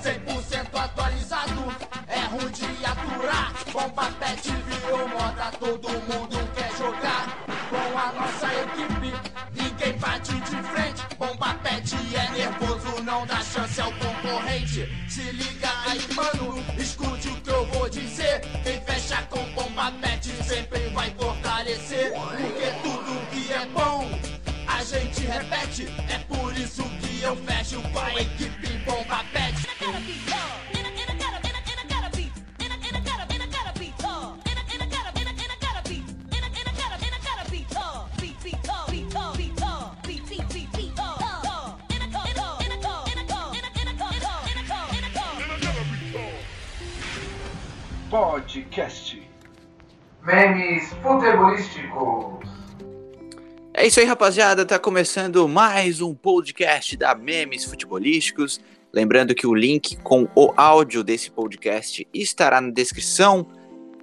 100% atualizado, é ruim de aturar. Bomba pet virou moda, todo mundo quer jogar. Com a nossa equipe, ninguém bate de frente. Bomba pet é nervoso, não dá chance ao concorrente. Se liga aí, mano, escute o que eu vou dizer. Quem fecha com bomba pet sempre vai fortalecer. Porque tudo que é bom, a gente repete. É por isso que eu fecho com a equipe bomba pet. Podcast Memes Futebolísticos É isso aí, rapaziada. Tá começando mais um podcast da Memes Futebolísticos. Lembrando que o link com o áudio desse podcast estará na descrição.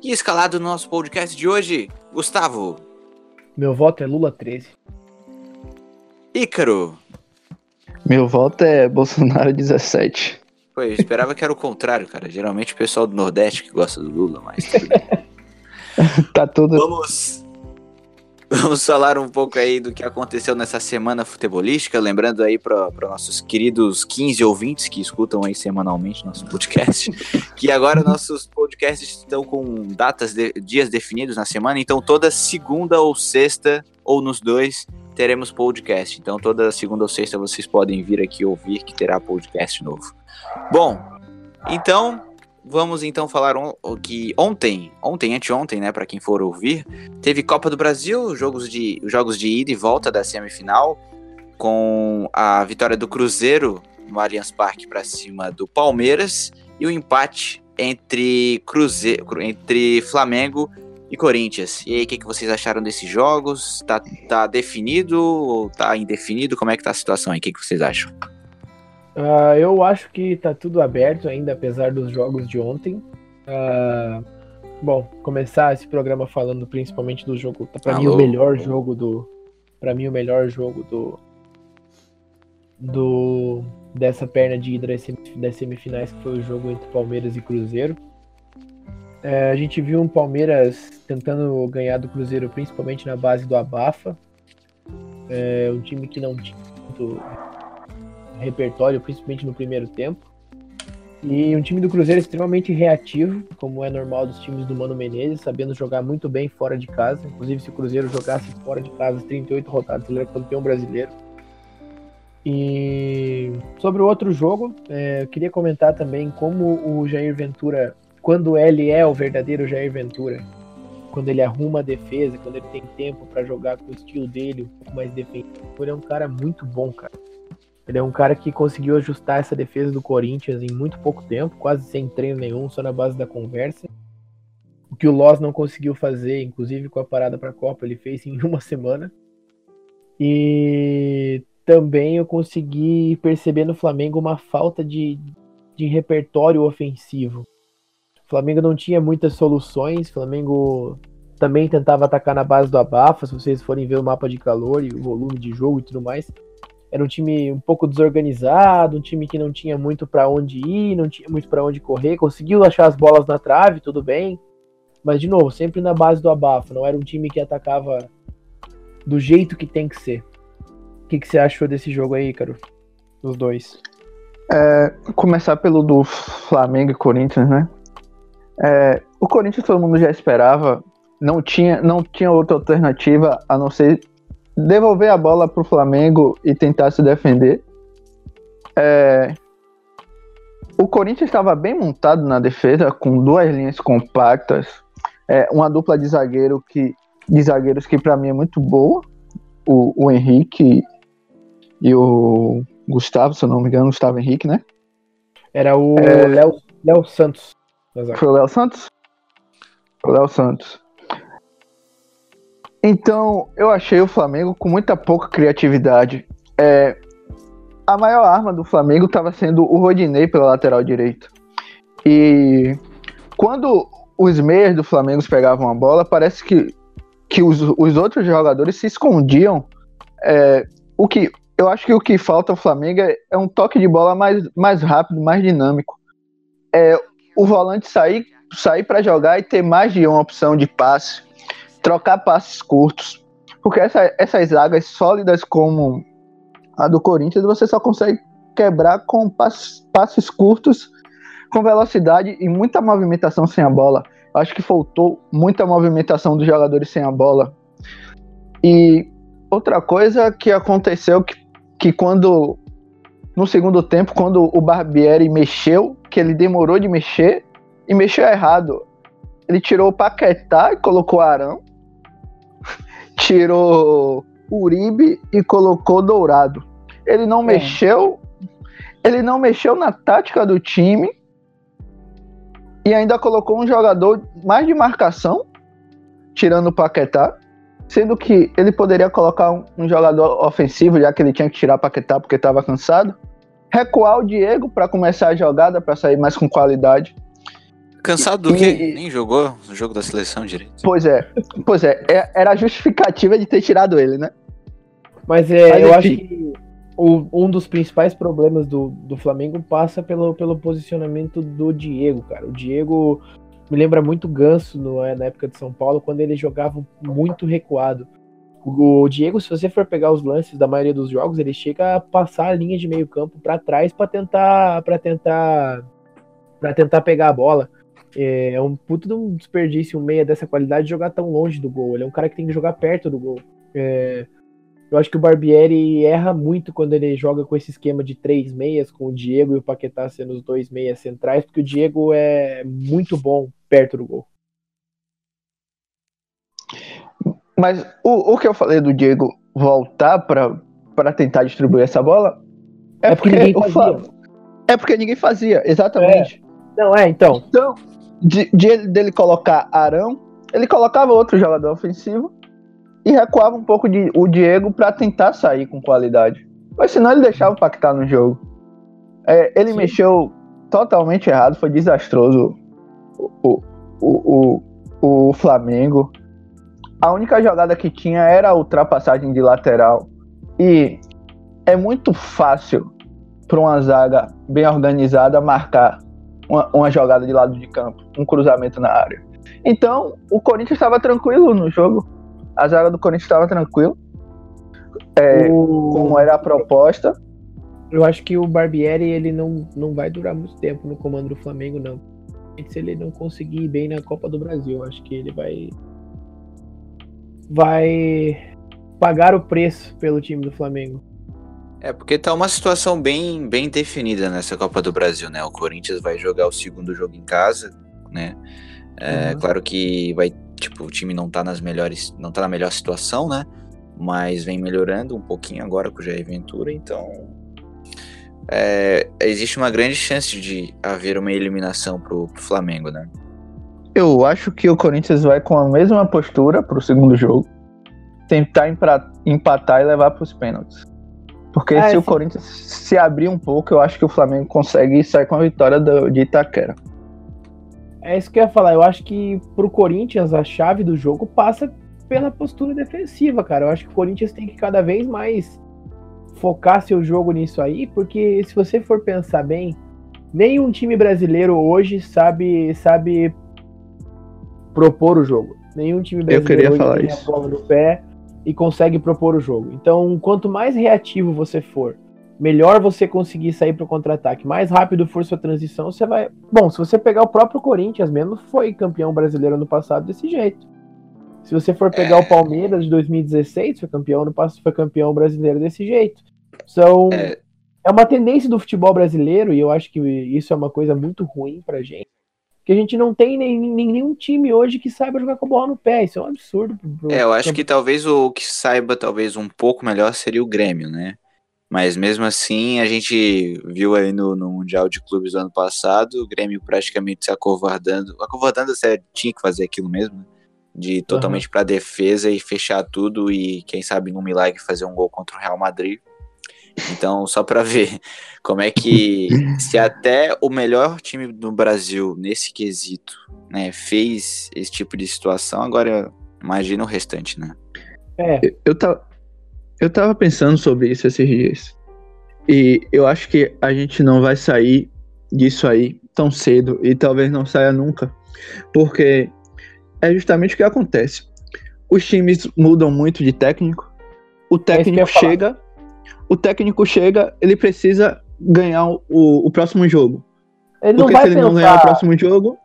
E escalado no nosso podcast de hoje, Gustavo, Meu voto é Lula 13. Ícaro. Meu voto é Bolsonaro 17. Pô, eu esperava que era o contrário, cara. Geralmente o pessoal do Nordeste que gosta do Lula, mas tudo. Tá tudo. Vamos, vamos falar um pouco aí do que aconteceu nessa semana futebolística. Lembrando aí para nossos queridos 15 ouvintes que escutam aí semanalmente nosso podcast, que agora nossos podcasts estão com datas, de, dias definidos na semana. Então toda segunda ou sexta, ou nos dois, teremos podcast. Então toda segunda ou sexta vocês podem vir aqui ouvir que terá podcast novo. Bom, então vamos então falar on, o que ontem, ontem, anteontem, né, para quem for ouvir, teve Copa do Brasil, jogos de, jogos de ida e volta da semifinal, com a vitória do Cruzeiro no Allianz Parque para cima do Palmeiras e o empate entre Cruzeiro, entre Flamengo e Corinthians. E aí, o que, que vocês acharam desses jogos? Tá, tá definido ou tá indefinido? Como é que tá a situação aí? O que, que vocês acham? Ah, eu acho que tá tudo aberto ainda, apesar dos jogos de ontem. Ah, bom, começar esse programa falando principalmente do jogo. Tá, pra mim, Alô? o melhor jogo do. Pra mim, o melhor jogo do. Do. Dessa perna de ida das semifinais, que foi o jogo entre Palmeiras e Cruzeiro. É, a gente viu um Palmeiras tentando ganhar do Cruzeiro, principalmente na base do Abafa. É, um time que não tinha muito repertório, principalmente no primeiro tempo. E um time do Cruzeiro extremamente reativo, como é normal dos times do Mano Menezes, sabendo jogar muito bem fora de casa. Inclusive, se o Cruzeiro jogasse fora de casa as 38 rodadas, ele era campeão brasileiro. E sobre o outro jogo, é, eu queria comentar também como o Jair Ventura, quando ele é o verdadeiro Jair Ventura, quando ele arruma a defesa, quando ele tem tempo para jogar com o estilo dele, um pouco mais defensivo, ele é um cara muito bom, cara. Ele é um cara que conseguiu ajustar essa defesa do Corinthians em muito pouco tempo, quase sem treino nenhum, só na base da conversa. O que o Loss não conseguiu fazer, inclusive com a parada para a Copa, ele fez em uma semana. E também eu consegui perceber no Flamengo uma falta de, de repertório ofensivo. Flamengo não tinha muitas soluções, Flamengo também tentava atacar na base do abafa, se vocês forem ver o mapa de calor e o volume de jogo e tudo mais era um time um pouco desorganizado, um time que não tinha muito para onde ir, não tinha muito para onde correr, conseguiu achar as bolas na trave, tudo bem, mas de novo, sempre na base do abafa, não era um time que atacava do jeito que tem que ser. O que, que você achou desse jogo aí, Caro? Os dois. Começar pelo do Flamengo e Corinthians, né? É, o Corinthians todo mundo já esperava, não tinha, não tinha outra alternativa a não ser devolver a bola pro Flamengo e tentar se defender. É, o Corinthians estava bem montado na defesa, com duas linhas compactas, é, uma dupla de zagueiro que de zagueiros que para mim é muito boa, o, o Henrique e o Gustavo, se eu não me engano, Gustavo Henrique, né? Era o É. Léo Santos. Zaga. Foi o Léo Santos? O Léo Santos. Então, eu achei o Flamengo com muita pouca criatividade. É, a maior arma do Flamengo estava sendo o Rodinei pela lateral direita. E quando os meias do Flamengo pegavam a bola, parece que, que os, os outros jogadores se escondiam. É, o que eu acho que o que falta ao Flamengo é, é um toque de bola mais, mais rápido, mais dinâmico. É, o volante sair, sair para jogar e ter mais de uma opção de passe, trocar passes curtos. Porque essa, essas zagas sólidas como a do Corinthians, você só consegue quebrar com passes, passes curtos, com velocidade e muita movimentação sem a bola. Acho que faltou muita movimentação dos jogadores sem a bola. E outra coisa que aconteceu que, que quando no segundo tempo, quando o Barbieri mexeu, que ele demorou de mexer e mexeu errado. Ele tirou o Paquetá e colocou Arão. tirou Uribe e colocou Dourado. Ele não é. mexeu, ele não mexeu na tática do time e ainda colocou um jogador mais de marcação, tirando o Paquetá, sendo que ele poderia colocar um, um jogador ofensivo, já que ele tinha que tirar o Paquetá porque estava cansado, recuar o Diego para começar a jogada, para sair mais com qualidade. Cansado do quê? Nem jogou no jogo da seleção direito. Pois é, pois é, é era a justificativa de ter tirado ele, né? Mas, é, Mas eu acho que o, um dos principais problemas do, do Flamengo passa pelo, pelo posicionamento do Diego, cara. O Diego me lembra muito Ganso no, é, na época de São Paulo, quando ele jogava muito recuado. O, Diego, se você for pegar os lances da maioria dos jogos, ele chega a passar a linha de meio campo para trás para tentar para tentar para tentar pegar a bola. É, é um puto de um desperdício um meia dessa qualidade jogar tão longe do gol. Ele é um cara que tem que jogar perto do gol. É, eu acho que o Barbieri erra muito quando ele joga com esse esquema de três meias, com o Diego e o Paquetá sendo os dois meias centrais, porque o Diego é muito bom perto do gol. Mas o, o que eu falei do Diego voltar para tentar distribuir essa bola é, é porque, porque, ninguém fazia. é porque ninguém fazia, exatamente. É. Não, é, então. Então, de, de, dele colocar Arão, ele colocava outro jogador ofensivo e recuava um pouco de, o Diego para tentar sair com qualidade. Mas senão ele deixava o Pactar no jogo. É, ele Sim. mexeu totalmente errado, foi desastroso o, o, o, o Flamengo. A única jogada que tinha era a ultrapassagem de lateral. E é muito fácil para uma zaga bem organizada marcar uma, uma, jogada de lado de campo, um cruzamento na área. Então, o Corinthians estava tranquilo no jogo. A zaga do Corinthians estava tranquilo. É, o... Como era a proposta. Eu acho que o Barbieri ele não, não vai durar muito tempo no comando do Flamengo, não. Se ele não conseguir ir bem na Copa do Brasil, acho que ele vai vai pagar o preço pelo time do Flamengo. É, porque tá uma situação bem, bem definida nessa Copa do Brasil, né? O Corinthians vai jogar o segundo jogo em casa, né? É, uhum. Claro que vai, tipo, o time não tá nas melhores, não tá na melhor situação, né? Mas vem melhorando um pouquinho agora com o Jair Ventura, então é, existe uma grande chance de haver uma eliminação pro, pro Flamengo, né? Eu acho que o Corinthians vai com a mesma postura pro segundo jogo. Tentar empatar e levar para os pênaltis. Porque é, se o Corinthians se abrir um pouco, eu acho que o Flamengo consegue sair com a vitória do, de Itaquera. É isso que eu ia falar. Eu acho que pro Corinthians a chave do jogo passa pela postura defensiva, cara. Eu acho que o Corinthians tem que cada vez mais focar seu jogo nisso aí, porque se você for pensar bem, nenhum time brasileiro hoje sabe sabe propor o jogo. Nenhum time brasileiro tem a bola no pé e consegue propor o jogo. Então, quanto mais reativo você for, melhor você conseguir sair para o contra-ataque, mais rápido for sua transição, você vai. Bom, se você pegar o próprio Corinthians mesmo, foi campeão brasileiro no passado desse jeito. Se você for pegar é... o Palmeiras de 2016, foi campeão no passado, foi campeão brasileiro desse jeito. São é... é uma tendência do futebol brasileiro e eu acho que isso é uma coisa muito ruim pra gente que a gente não tem nem, nem, nenhum time hoje que saiba jogar com a bola no pé. Isso é um absurdo. Pro, é, eu acho que talvez o que saiba talvez um pouco melhor seria o Grêmio, né? Mas mesmo assim, a gente viu aí no, no Mundial de Clubes do ano passado, o Grêmio praticamente se acovardando. Acovardando, você tinha que fazer aquilo mesmo, né? De totalmente uhum. para defesa e fechar tudo e, quem sabe, num milagre fazer um gol contra o Real Madrid. Então, só para ver como é que se até o melhor time do Brasil nesse quesito, né, fez esse tipo de situação, agora imagina o restante, né? É. Eu, eu, eu tava pensando sobre isso esses dias. E eu acho que a gente não vai sair disso aí tão cedo e talvez não saia nunca. Porque é justamente o que acontece. Os times mudam muito de técnico. O técnico chega, o técnico chega, ele precisa ganhar o, o próximo jogo. Ele Porque não vai se ele pensar. não ganhar o próximo jogo,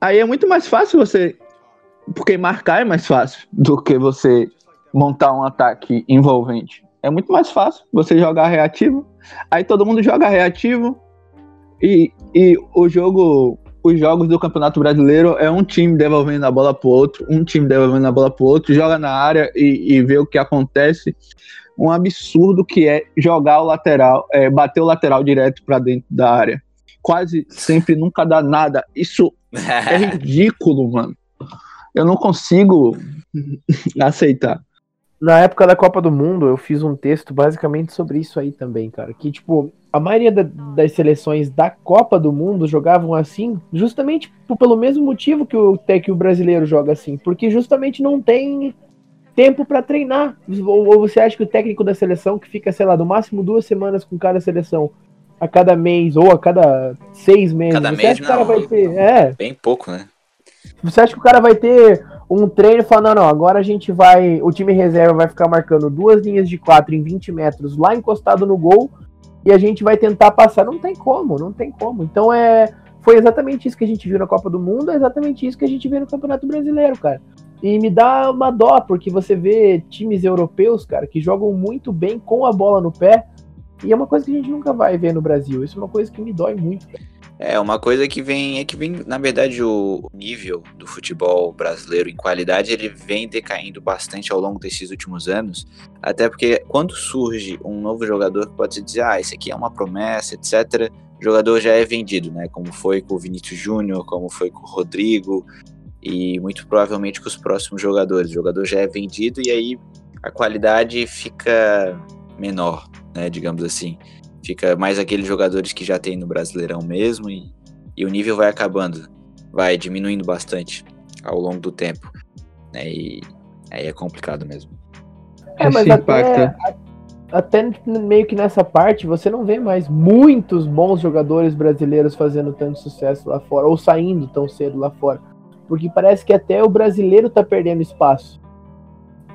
aí é muito mais fácil você. Porque marcar é mais fácil do que você montar um ataque envolvente. É muito mais fácil você jogar reativo. Aí todo mundo joga reativo. E, e o jogo. Os jogos do Campeonato Brasileiro é um time devolvendo a bola pro outro, um time devolvendo a bola pro outro, joga na área e, e vê o que acontece. Um absurdo que é jogar o lateral, é, bater o lateral direto para dentro da área. Quase sempre nunca dá nada. Isso é ridículo, mano. Eu não consigo aceitar. Na época da Copa do Mundo, eu fiz um texto basicamente sobre isso aí também, cara. Que, tipo, a maioria da- das seleções da Copa do Mundo jogavam assim, justamente pelo mesmo motivo que o, até que o brasileiro joga assim. Porque justamente não tem tempo pra treinar. Ou, ou você acha que o técnico da seleção, que fica, sei lá, no máximo duas semanas com cada seleção, a cada mês ou a cada seis meses, Cada você mês, acha que o cara não. vai ter. É, Bem pouco, né? você acha que o cara vai ter um treino e falar, não, não, agora a gente vai. O time reserva vai ficar marcando duas linhas de quatro em 20 metros lá encostado no gol e a gente vai tentar passar. Não tem como, não tem como. Então é. Foi exatamente isso que a gente viu na Copa do Mundo, é exatamente isso que a gente vê no Campeonato Brasileiro, cara. E me dá uma dó, porque você vê times europeus, cara, que jogam muito bem com a bola no pé. E é uma coisa que a gente nunca vai ver no Brasil. Isso é uma coisa que me dói muito. cara. É, uma coisa que vem é que vem, na verdade, o nível do futebol brasileiro em qualidade, ele vem decaindo bastante ao longo desses últimos anos, até porque quando surge um novo jogador que pode se dizer, ah, esse aqui é uma promessa, etc., o jogador já é vendido, né, como foi com o Vinícius Júnior, como foi com o Rodrigo, e muito provavelmente com os próximos jogadores. O jogador já é vendido e aí a qualidade fica menor, né, digamos assim. Fica mais aqueles jogadores que já tem no Brasileirão mesmo e, e o nível vai acabando, vai diminuindo bastante ao longo do tempo. Né, e aí é complicado mesmo. É, mas Isso até, impacta. até meio que nessa parte você não vê mais muitos bons jogadores brasileiros fazendo tanto sucesso lá fora, ou saindo tão cedo lá fora. Porque parece que até o brasileiro tá perdendo espaço.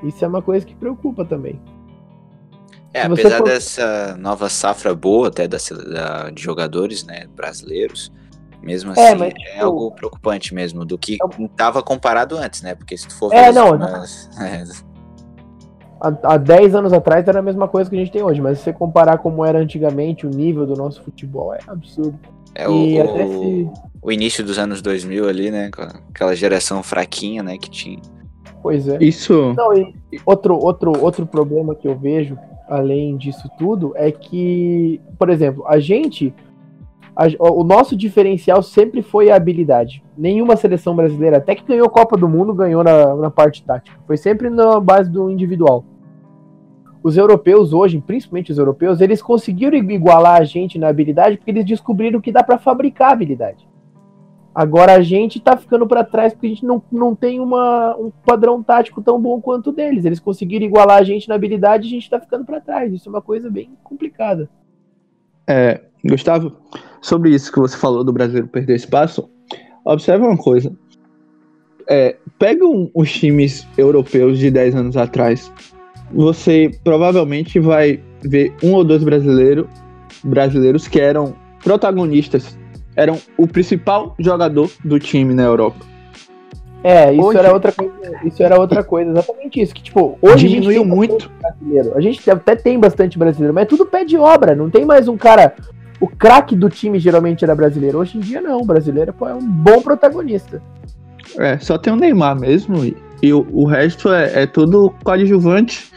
Isso é uma coisa que preocupa também. É, apesar for- dessa nova safra boa até da, da- de jogadores né, brasileiros, mesmo É, assim mas, é tipo, algo preocupante mesmo, do que estava comparado antes, né? Porque se tu for É, ver não, é, Há, há 10 anos atrás era a mesma coisa que a gente tem hoje, mas se você comparar como era antigamente o nível do nosso futebol, é absurdo. é o, e o- se. o início dos anos 2000 ali, né? Com aquela geração fraquinha, né? Que tinha. Pois é. Isso. Não, e outro, outro, outro problema que eu vejo, além disso tudo, é que, por exemplo, a gente. a- o nosso diferencial sempre foi a habilidade. Nenhuma seleção brasileira, até que ganhou Copa do Mundo, ganhou na, na parte tática. Foi sempre na base do individual. Os europeus hoje, principalmente os europeus, eles conseguiram igualar a gente na habilidade porque eles descobriram que dá para fabricar habilidade. Agora a gente tá ficando para trás porque a gente não, não tem uma, um padrão tático tão bom quanto deles. Eles conseguiram igualar a gente na habilidade e a gente tá ficando para trás. Isso é uma coisa bem complicada. É, Gustavo, sobre isso que você falou do brasileiro perder espaço, observa uma coisa. É, pega um- os times europeus de 10 anos atrás. Você provavelmente vai ver um ou dois brasileiro, brasileiros que eram protagonistas, eram o principal jogador do time na Europa. É, isso Hoje- era outra coisa. Isso era outra coisa, exatamente isso. Que, tipo, hoje Diminuiu muito. brasileiro. A gente até tem bastante brasileiro, mas é tudo pé de obra. Não tem mais um cara. O craque do time geralmente era brasileiro. Hoje em dia não. O brasileiro pô, é um bom protagonista. É, só tem o Neymar mesmo, e, e o, o resto é, é tudo coadjuvante,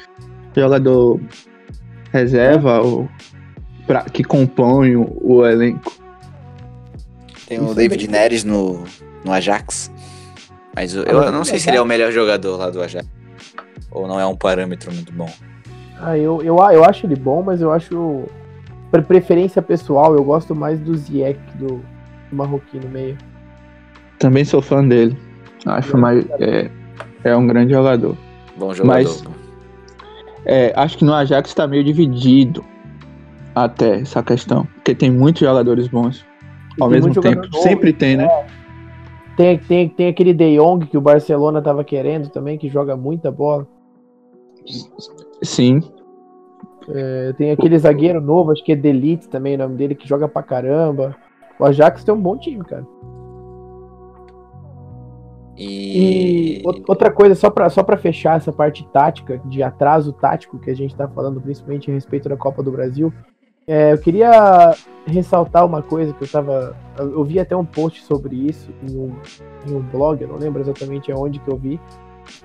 jogador reserva, ou pra, que compõe o, o elenco. Tem o David Neres no, no Ajax. Mas eu, eu não sei se ele é o melhor jogador lá do Ajax. Ou não é um parâmetro muito bom. Ah, eu, eu, eu acho ele bom, mas eu acho. Por preferência pessoal, eu gosto mais do Ziyech, do, do marroquino meio. Também sou fã dele. Acho mais. É, é um grande jogador. Bom jogador. Mas- É, acho que no Ajax está meio dividido até essa questão. Porque tem muitos jogadores bons ao tem mesmo tempo. novo, Sempre tem, né? Tem, tem, tem aquele De Jong que o Barcelona tava querendo também, que joga muita bola. Sim. É, tem aquele zagueiro novo, acho que é Delite também, o nome dele, que joga pra caramba. O Ajax tem um bom time, cara. E E. ou- outra coisa, só pra, só pra fechar essa parte tática, de atraso tático que a gente tá falando, principalmente a respeito da Copa do Brasil, é, eu queria ressaltar uma coisa que eu tava. Eu vi até um post sobre isso em um, em um blog, eu não lembro exatamente aonde que eu vi,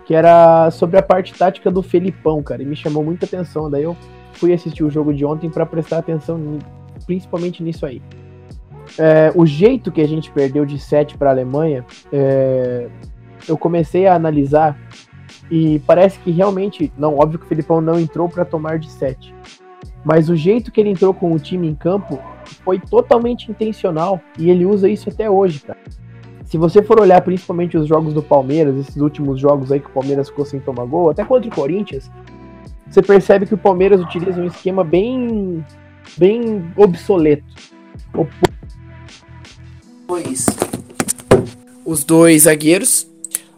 que era sobre a parte tática do Felipão, cara, e me chamou muita atenção. Daí eu fui assistir o jogo de ontem pra prestar atenção principalmente nisso aí. É, o jeito que a gente perdeu de 7 para a Alemanha, é, eu comecei a analisar e parece que realmente, não, óbvio que o Felipão não entrou para tomar de 7. Mas o jeito que ele entrou com o time em campo foi totalmente intencional e ele usa isso até hoje, cara. Se você for olhar principalmente os jogos do Palmeiras, esses últimos jogos aí que o Palmeiras ficou sem tomar gol, até contra o Corinthians, você percebe que o Palmeiras utiliza um esquema bem bem obsoleto. O dois. Os dois zagueiros.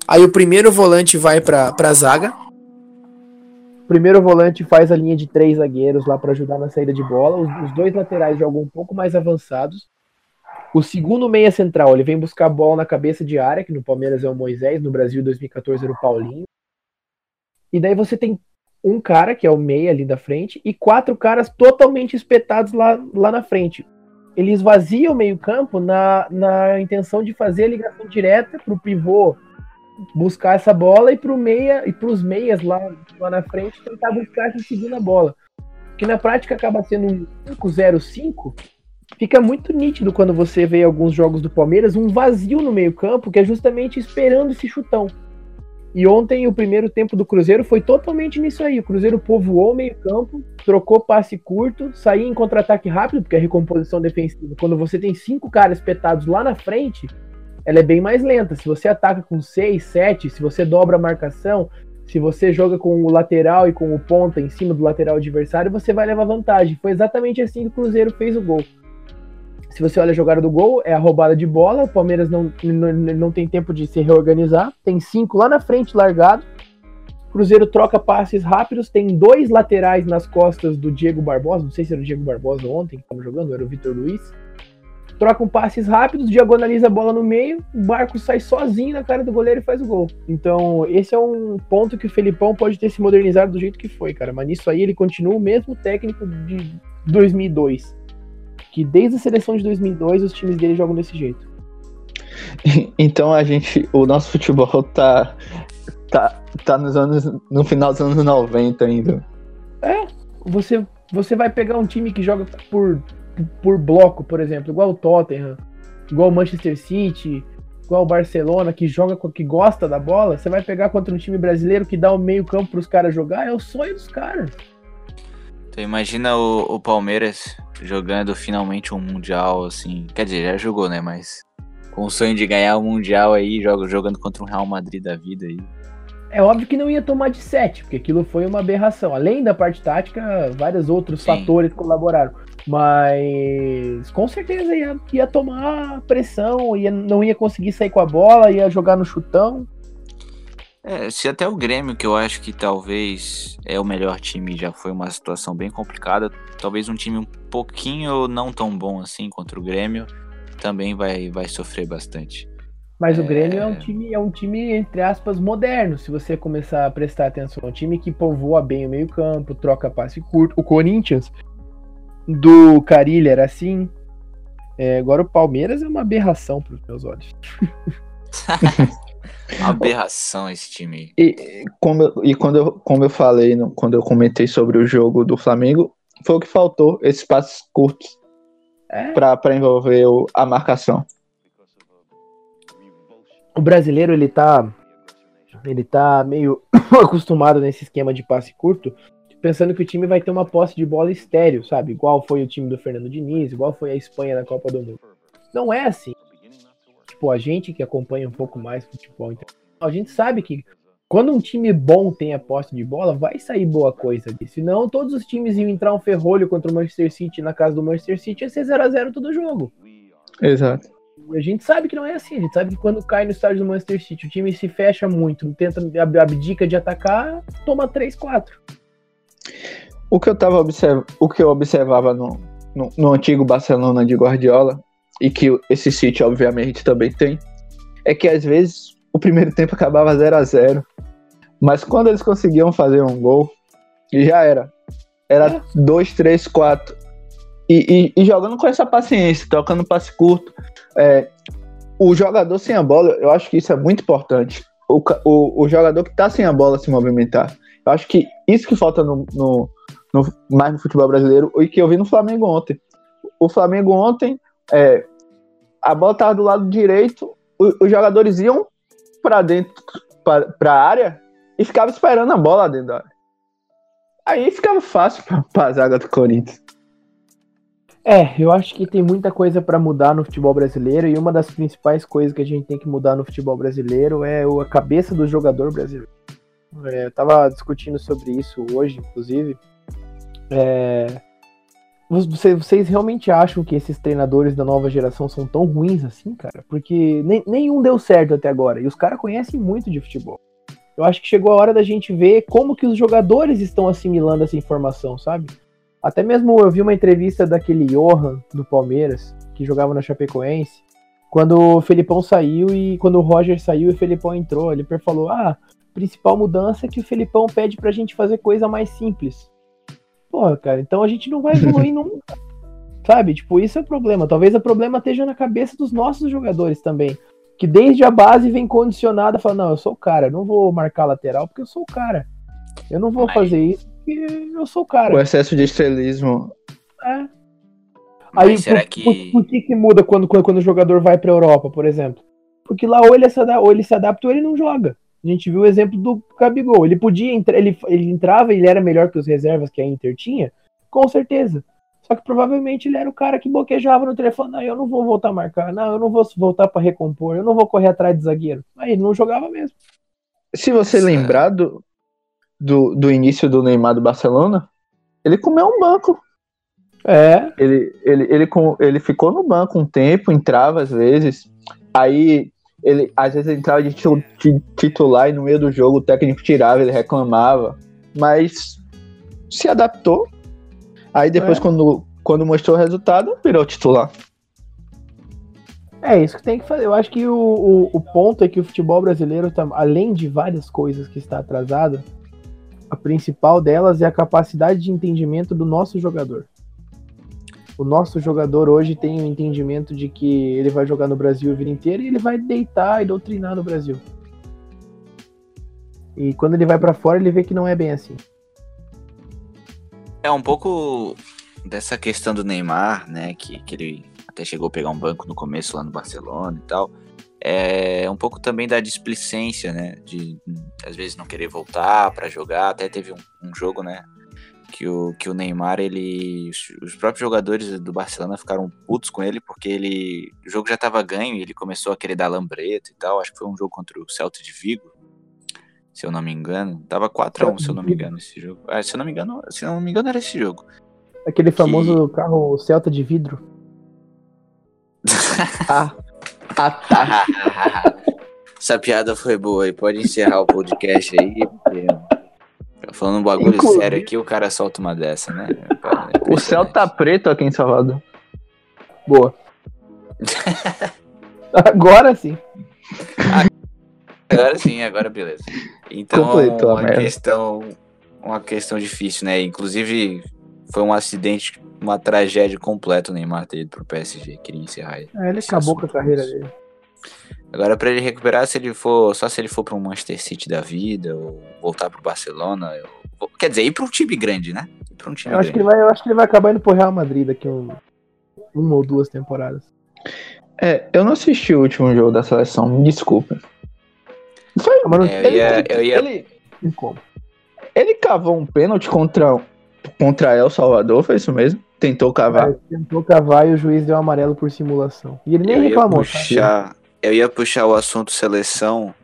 Aí o primeiro volante vai pra, pra zaga. Primeiro volante faz a linha de três zagueiros lá pra ajudar na saída de bola. Os, os dois laterais jogam um pouco mais avançados. O segundo meia central, ele vem buscar a bola na cabeça de área, que no Palmeiras é o Moisés, no Brasil 2014 era o Paulinho. E daí você tem um cara, que é o meia ali da frente, e quatro caras totalmente espetados lá, lá na frente ele esvazia o meio-campo na, na intenção de fazer a ligação direta para o pivô buscar essa bola e para meia e para os meias lá, lá na frente tentar buscar essa segunda bola. Que na prática acaba sendo um 5-0-5. Fica muito nítido quando você vê alguns jogos do Palmeiras um vazio no meio-campo que é justamente esperando esse chutão. E ontem o primeiro tempo do Cruzeiro foi totalmente nisso aí. O Cruzeiro povoou o meio-campo, trocou passe curto, saía em contra-ataque rápido, porque a recomposição defensiva, quando você tem cinco caras espetados lá na frente, ela é bem mais lenta. Se você ataca com seis, sete, se você dobra a marcação, se você joga com o lateral e com o ponta em cima do lateral adversário, você vai levar vantagem. Foi exatamente assim que o Cruzeiro fez o gol. Se você olha a jogada do gol, é a roubada de bola. O Palmeiras não, não, não tem tempo de se reorganizar. Tem cinco lá na frente largado. Cruzeiro troca passes rápidos. Tem dois laterais nas costas do Diego Barbosa. Não sei se era o Diego Barbosa ontem que estava jogando, era o Vitor Luiz. Trocam passes rápidos, diagonaliza a bola no meio. O barco sai sozinho na cara do goleiro e faz o gol. Então, esse é um ponto que o Felipão pode ter se modernizado do jeito que foi, cara. Mas nisso aí ele continua o mesmo técnico de 2002 que desde a seleção de 2002 os times dele jogam desse jeito. Então a gente, o nosso futebol tá tá tá nos anos no final dos anos 90 ainda. É, você você vai pegar um time que joga por por bloco, por exemplo, igual o Tottenham, igual o Manchester City, igual o Barcelona que joga que gosta da bola, você vai pegar contra um time brasileiro que dá o meio-campo para os caras jogar, é o sonho dos caras. Então imagina o, o Palmeiras jogando finalmente um Mundial, assim. Quer dizer, já jogou, né? Mas com o sonho de ganhar o Mundial aí, joga, jogando contra um Real Madrid da vida aí. É óbvio que não ia tomar de 7, porque aquilo foi uma aberração. Além da parte tática, vários outros Sim. fatores colaboraram. Mas com certeza ia, ia tomar pressão, ia, não ia conseguir sair com a bola, ia jogar no chutão. É, se até o Grêmio, que eu acho que talvez é o melhor time, já foi uma situação bem complicada, talvez um time um pouquinho não tão bom assim contra o Grêmio também vai, vai sofrer bastante. Mas o É. Grêmio é um time, é um time, entre aspas, moderno. Se você começar a prestar atenção, é um time que povoa bem o meio-campo, troca passe curto. O Corinthians do Carilha era assim. É, agora o Palmeiras é uma aberração para os meus olhos. Aberração esse time. E, como eu, e quando, eu, como eu falei, no- quando eu comentei sobre o jogo do Flamengo, foi o que faltou, esses passes curtos É, para envolver o- a marcação. o brasileiro ele tá ele tá meio acostumado nesse esquema de passe curto, pensando que o time vai ter uma posse de bola estéreo, sabe? Igual foi o time do Fernando Diniz, igual foi a Espanha na Copa do Mundo. Não é assim. Tipo, a gente que acompanha um pouco mais futebol internacional, a gente sabe que quando um time bom tem a posse de bola, vai sair boa coisa ali. Senão, todos os times iam entrar um ferrolho contra o Manchester City na casa do Manchester City ia ser 0x0 todo jogo. Exato. A gente sabe que não é assim. A gente sabe que quando cai no estádio do Manchester City, o time se fecha muito, tenta ab- abdica de atacar, toma 3, 4. O que eu tava observ... o que eu observava no, no, no antigo Barcelona de Guardiola, e que esse City obviamente também tem, é que às vezes o primeiro tempo acabava 0 a 0 mas quando eles conseguiam fazer um gol, já era. Era 2, 3, 4. E, e, jogando com essa paciência, tocando passe curto. É, o jogador sem a bola, eu acho que isso é muito importante. O, o, o jogador que tá sem a bola se movimentar. Eu acho que isso que falta no, no, no- mais no futebol brasileiro e que eu vi no Flamengo ontem. O Flamengo ontem, é, a bola tava do lado direito, o- os jogadores iam para dentro, para a área e ficavam esperando a bola dentro da área. Aí ficava fácil para a zaga do Corinthians. É, eu acho que tem muita coisa pra mudar no futebol brasileiro e uma das principais coisas que a gente tem que mudar no futebol brasileiro é a cabeça do jogador brasileiro. É, tava discutindo sobre isso hoje, inclusive. É, você- vocês realmente acham que esses treinadores da nova geração são tão ruins assim, cara? Porque nem- nenhum deu certo até agora e os caras conhecem muito de futebol. Eu acho que chegou a hora da gente ver como que os jogadores estão assimilando essa informação, sabe? Até mesmo eu vi uma entrevista daquele Johan do Palmeiras, que jogava na Chapecoense, quando o Felipão saiu e quando o Roger saiu e o Felipão entrou. Ele falou: Ah, principal mudança é que o Felipão pede pra gente fazer coisa mais simples. Porra, cara, então a gente não vai evoluir nunca. Sabe? Tipo, isso é o problema. Talvez o problema esteja na cabeça dos nossos jogadores também. Que desde a base vem condicionado a falar: Não, eu sou o cara, eu não vou marcar lateral porque eu sou o cara. Eu não vou Mas- fazer isso porque eu sou o cara. O excesso de estrelismo. É. Mas Aí, será por, que- por, por que, que muda quando, quando, quando o jogador vai pra Europa, por exemplo? Porque lá ou ele, se adapta, ou ele se adapta ou ele não joga. A gente viu o exemplo do Gabigol. Ele podia entrar, ele, ele entrava e ele era melhor que os reservas que a Inter tinha, com certeza. Só que provavelmente ele era o cara que boquejava no telefone. Não, eu não vou voltar a marcar. Não, eu não vou voltar pra recompor. Eu não vou correr atrás de zagueiro. Aí ele não jogava mesmo. Se você Nossa. lembrar do, do, do início do Neymar do Barcelona, ele comeu um banco. É. Ele, ele, ele, com, ele ficou no banco um tempo, entrava às vezes. Aí ele às vezes entrava de ti- ti- titular e no meio do jogo o técnico tirava, ele reclamava. Mas se adaptou. Aí depois, É. quando, quando mostrou o resultado, virou titular. É isso que tem que fazer. Eu acho que o, o, o ponto é que o futebol brasileiro, tá, além de várias coisas que está atrasado, a principal delas é a capacidade de entendimento do nosso jogador. O nosso jogador hoje tem o entendimento de que ele vai jogar no Brasil a vida inteira e ele vai deitar e doutrinar no Brasil. E quando ele vai pra fora, ele vê que não é bem assim. É um pouco dessa questão do Neymar, né? Que, que ele até chegou a pegar um banco no começo lá no Barcelona e tal. É um pouco também da displicência, né? De às vezes não querer voltar pra jogar. Até teve um, um jogo, né? Que o, que o Neymar, ele. Os, os próprios jogadores do Barcelona ficaram putos com ele porque ele. O jogo já tava ganho e ele começou a querer dar lambreta e tal. Acho que foi um jogo contra o Celta de Vigo. Se eu não me engano. Tava 4x1, se eu não me engano, esse jogo. Ah, se eu não me engano, se eu não me engano, era esse jogo. Aquele famoso carro Celta de vidro. Ah, ah tá. Essa piada foi boa e pode encerrar o podcast aí. porque- Falando um bagulho Inclusive- sério aqui, o cara solta uma dessa, né? O céu tá preto aqui em Salvador. Boa. Agora sim. Agora sim, agora beleza. Então, Completou uma merda. questão, uma questão difícil, né? Inclusive, foi um acidente, uma tragédia completa o Neymar ter ido pro PSG. Queria encerrar aí. É, ele acabou assunto. com a carreira dele. Agora, pra ele recuperar, se ele for, só se ele for pra um Manchester City da vida, ou voltar pro Barcelona, ou- quer dizer, ir pra um time grande, né? Um time Eu acho, que ele vai, eu acho que ele vai acabar indo pro Real Madrid daqui um, uma ou duas temporadas. É, eu não assisti o último jogo da seleção, me desculpem. Foi, Ah, mas não É, eu ia- eu ia- ele, ele cavou um pênalti contra, contra El Salvador, foi isso mesmo? Tentou cavar. Ele tentou cavar e o juiz deu amarelo por simulação. E ele nem eu ia reclamou, tá? puxar, eu ia puxar o assunto seleção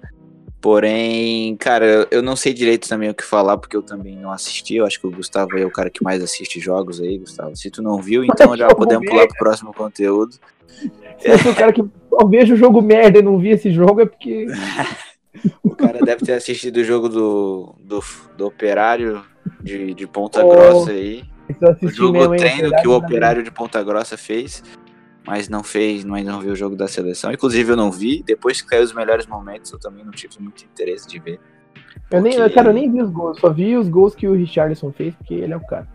Porém, cara, eu- eu não sei direito também o que falar, porque eu também não assisti. Eu acho que o Gustavo é o cara que mais assiste jogos aí, Gustavo. Se tu não viu, então já podemos pular pro próximo conteúdo. Se eu sou o cara que só vejo o jogo merda e não vi esse jogo, é porque. O cara deve ter assistido o jogo do, do, do Operário de, de Ponta Oh, Grossa aí. Eu O jogo mesmo, treino que o? Operário de Ponta Grossa fez, mas não fez, mas não viu o jogo da seleção. Inclusive eu não vi. Depois que caiu os melhores momentos, eu também não tive muito interesse de ver. Eu nem, Porque- cara, eu nem vi os gols, só vi os gols que o Richarlison fez, porque ele é o cara.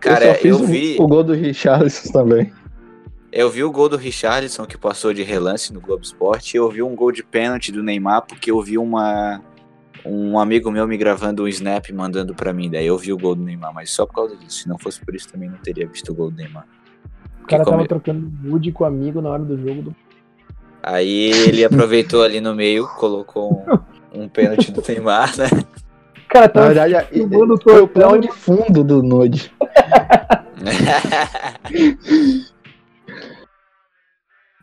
Cara, eu, só fiz eu o- vi. o gol do Richarlison também. Eu vi o gol do Richarlison que passou de relance no Globo Esporte. e Eu vi um gol de pênalti do Neymar porque eu vi uma um amigo meu me gravando um snap mandando pra mim. Daí eu vi o gol do Neymar, mas só por causa disso. Se não fosse por isso também não teria visto o gol do Neymar. O cara tava trocando nude com o amigo na hora do jogo. Do... Aí ele aproveitou ali no meio, colocou um, um pênalti do Neymar, né? Cara Na tava verdade, filmando o foi o plano de fundo do Nude.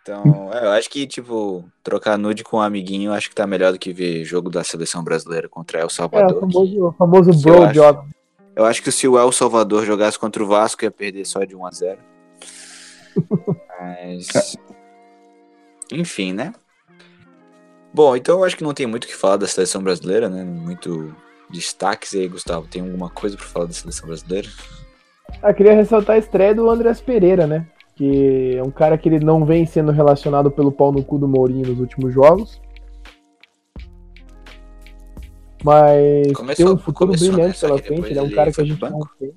então, é, eu acho que, tipo, trocar nude com um amiguinho, acho que tá melhor do que ver jogo da seleção brasileira contra El é, o Salvador. famoso, o famoso Isso eu bro acho. job. Eu acho que se o El Salvador jogasse contra o Vasco, ia perder só de 1 a 0 Mas. Enfim, né? Bom, então eu acho que não tem muito o que falar da seleção brasileira, né? Muito destaques E aí, Gustavo. Tem alguma coisa pra falar da seleção brasileira? Ah, queria ressaltar a estreia do Andrés Pereira, né? Que é um cara que ele não vem sendo relacionado pelo pau no cu do Mourinho nos últimos jogos. Mas Começou- tem um futuro né? brilhante Só pela frente. Ele é um cara que a gente não tem.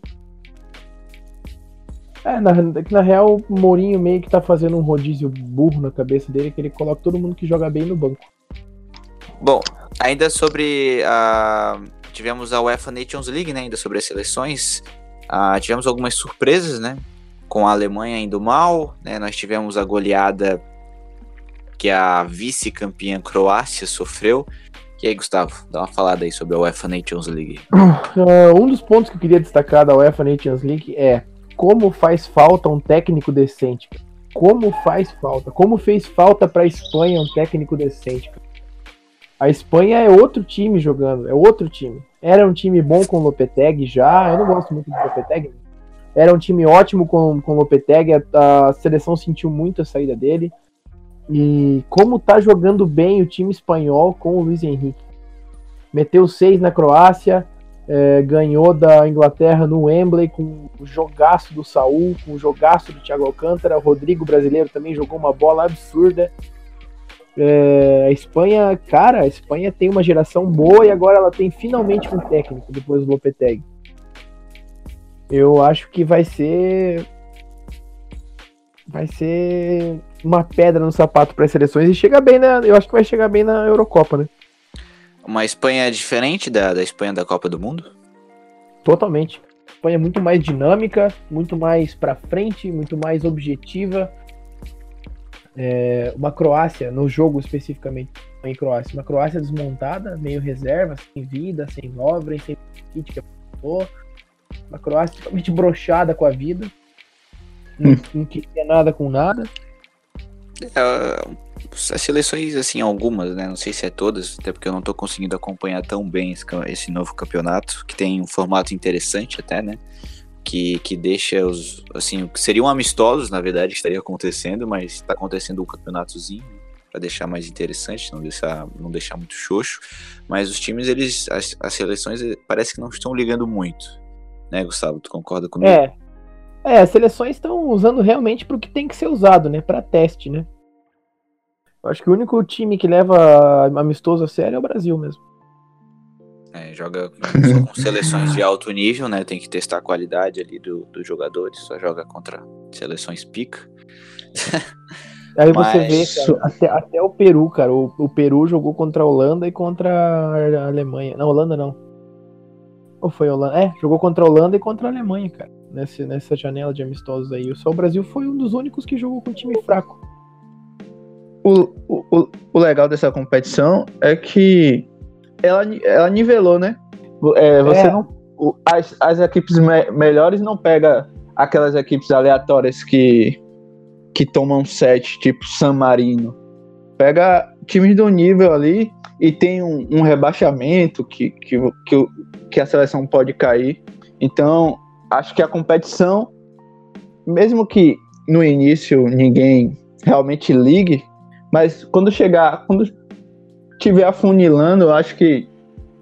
É, na, na real o Mourinho meio que tá fazendo um rodízio burro na cabeça dele, que ele coloca todo mundo que joga bem no banco. Bom, ainda sobre a. Tivemos a UEFA Nations League, né? Ainda sobre as seleções. Ah, tivemos algumas surpresas, né? Com a Alemanha indo mal, né? Nós tivemos a goleada que a vice-campeã Croácia sofreu. E aí, Gustavo, dá uma falada aí sobre a UEFA Nations League. Ah, um dos pontos que eu queria destacar da UEFA Nations League é como faz falta um técnico decente. Como faz falta. Como fez falta para a Espanha um técnico decente. A Espanha é outro time jogando, é outro time. Era um time bom com o Lopetegui já, eu não gosto muito do Lopetegui. Era um time ótimo com, com o Lopetegui, a, a seleção sentiu muito a saída dele. E como tá jogando bem o time espanhol com o Luiz Henrique. Meteu seis na Croácia, é, ganhou da Inglaterra no Wembley com o jogaço do Saul, com o jogaço do Thiago Alcântara. O Rodrigo brasileiro também jogou uma bola absurda. É, a Espanha, cara, a Espanha tem uma geração boa e agora ela tem finalmente um técnico depois do Lopetegui. Eu acho que vai ser vai ser uma pedra no sapato para as seleções e chega bem na, eu acho que vai chegar bem na Eurocopa, né? Uma Espanha diferente da, da Espanha da Copa do Mundo? Totalmente. A Espanha é muito mais dinâmica, muito mais pra frente, muito mais objetiva. É, uma Croácia, no jogo especificamente, em Croácia, uma Croácia desmontada, meio reserva, sem vida, sem Lovren, sem kit que falou. Uma Croácia totalmente brochada com a vida. Não, não queria nada com nada. É, as seleções, assim, algumas, né? Não sei se é todas, até porque eu não tô conseguindo acompanhar tão bem esse, novo campeonato, que tem um formato interessante até, né? Que, que deixa os, assim, seriam amistosos, na verdade, estaria acontecendo, mas tá acontecendo um campeonatozinho, para deixar mais interessante, não deixar, não deixar muito xoxo. Mas os times, eles, as, as seleções, eh, parece que não estão ligando muito, né, Gustavo? Tu concorda comigo? É. É, as seleções estão usando realmente pro que tem que ser usado, né? Pra teste, né? Eu acho que o único time que leva amistoso a sério é o Brasil mesmo. É, joga com seleções de alto nível, né? Tem que testar a qualidade ali do, dos jogadores, só joga contra seleções pica. Aí você Mas- vê, cara, até, até o Peru, cara. O, o Peru jogou contra a Holanda e contra a Alemanha. Não, Holanda não. Ou foi Holanda? É, jogou contra a Holanda e contra a Alemanha, cara. Nessa, nessa janela de amistosos aí. Só o Brasil foi um dos únicos que jogou com time fraco. O, o, o- legal dessa competição é que ela, ela nivelou, né? É, você É. não. as, as equipes me- melhores não pega aquelas equipes aleatórias que, que tomam set, tipo San Marino. Pega times do nível ali e tem um, um rebaixamento que, que, que, que a seleção pode cair. Então, acho que a competição, mesmo que no início ninguém realmente ligue, mas quando chegar, quando tiver afunilando, eu acho que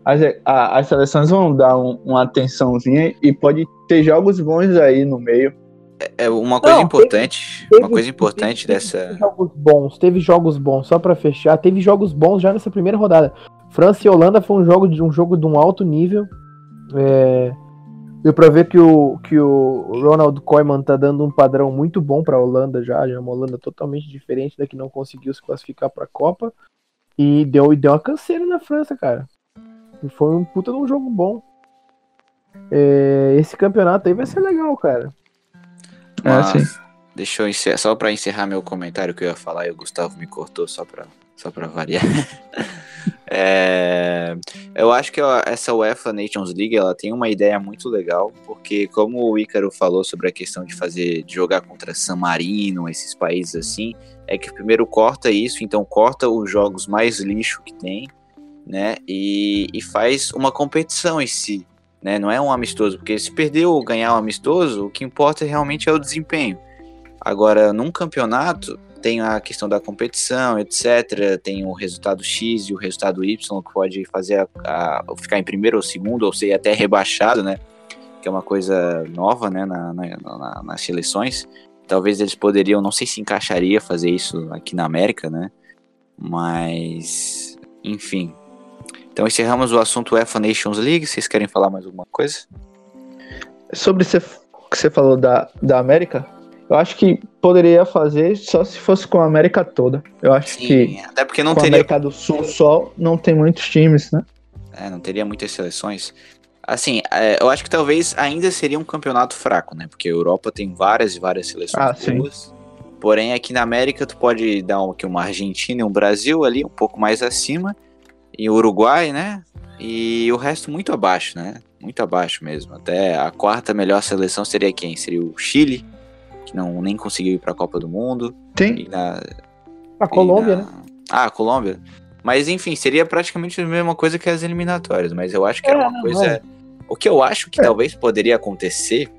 as, a, as seleções vão dar um, uma atençãozinha e pode ter jogos bons aí no meio. É uma coisa Não, importante, teve, uma coisa importante teve, dessa. Teve jogos bons, teve jogos bons, só para fechar, teve jogos bons já nessa primeira rodada. França e Holanda foi um jogo de um jogo de um alto nível. É, deu para ver que o, que o Ronald Koeman tá dando um padrão muito bom para a Holanda já, já é uma Holanda totalmente diferente da que não conseguiu se classificar para a Copa e deu e deu uma canseira na França, cara. E foi um puta de um jogo bom. É, esse campeonato aí vai ser legal, cara. Ah, sim. Deixa eu encerrar, só para encerrar meu comentário que eu ia falar e o Gustavo me cortou só para só para variar. é, eu acho que essa UEFA Nations League ela tem uma ideia muito legal, porque como o Ícaro falou sobre a questão de fazer de jogar contra San Marino, esses países assim, é que primeiro corta isso, então corta os jogos mais lixo que tem, né? E, e faz uma competição em si né? Não é um amistoso, porque se perder ou ganhar um amistoso, o que importa realmente é o desempenho. Agora, num campeonato, tem a questão da competição, etc. Tem o resultado X e o resultado Y, que pode fazer a, a ficar em primeiro ou segundo, ou ser até rebaixado, né? Que é uma coisa nova, né, na, na, na, nas seleções. Talvez eles poderiam, não sei se encaixaria fazer isso aqui na América, né? Mas, enfim, então encerramos o assunto UEFA Nations League. Vocês querem falar mais alguma coisa? Sobre o que você falou da, da América, eu acho que poderia fazer só se fosse com a América toda. Eu acho Sim, que até porque não com teria a América do Sul só não tem muitos times, né? É, não teria muitas seleções. Assim, é, eu acho que talvez ainda seria um campeonato fraco, né? Porque a Europa tem várias e várias seleções ah, boas. Sim. Porém, aqui na América tu pode dar um, aqui uma Argentina e um Brasil ali um pouco mais acima e Uruguai, né? E o resto muito abaixo, né? Muito abaixo mesmo. Até a quarta melhor seleção seria quem? Seria o Chile, que não nem conseguiu ir para a Copa do Mundo. Tem. Na, a Colômbia, na... né? Ah, a Colômbia. Mas enfim, seria praticamente a mesma coisa que as eliminatórias, mas eu acho que é, era uma não, coisa. Não. O que eu acho que é. talvez poderia acontecer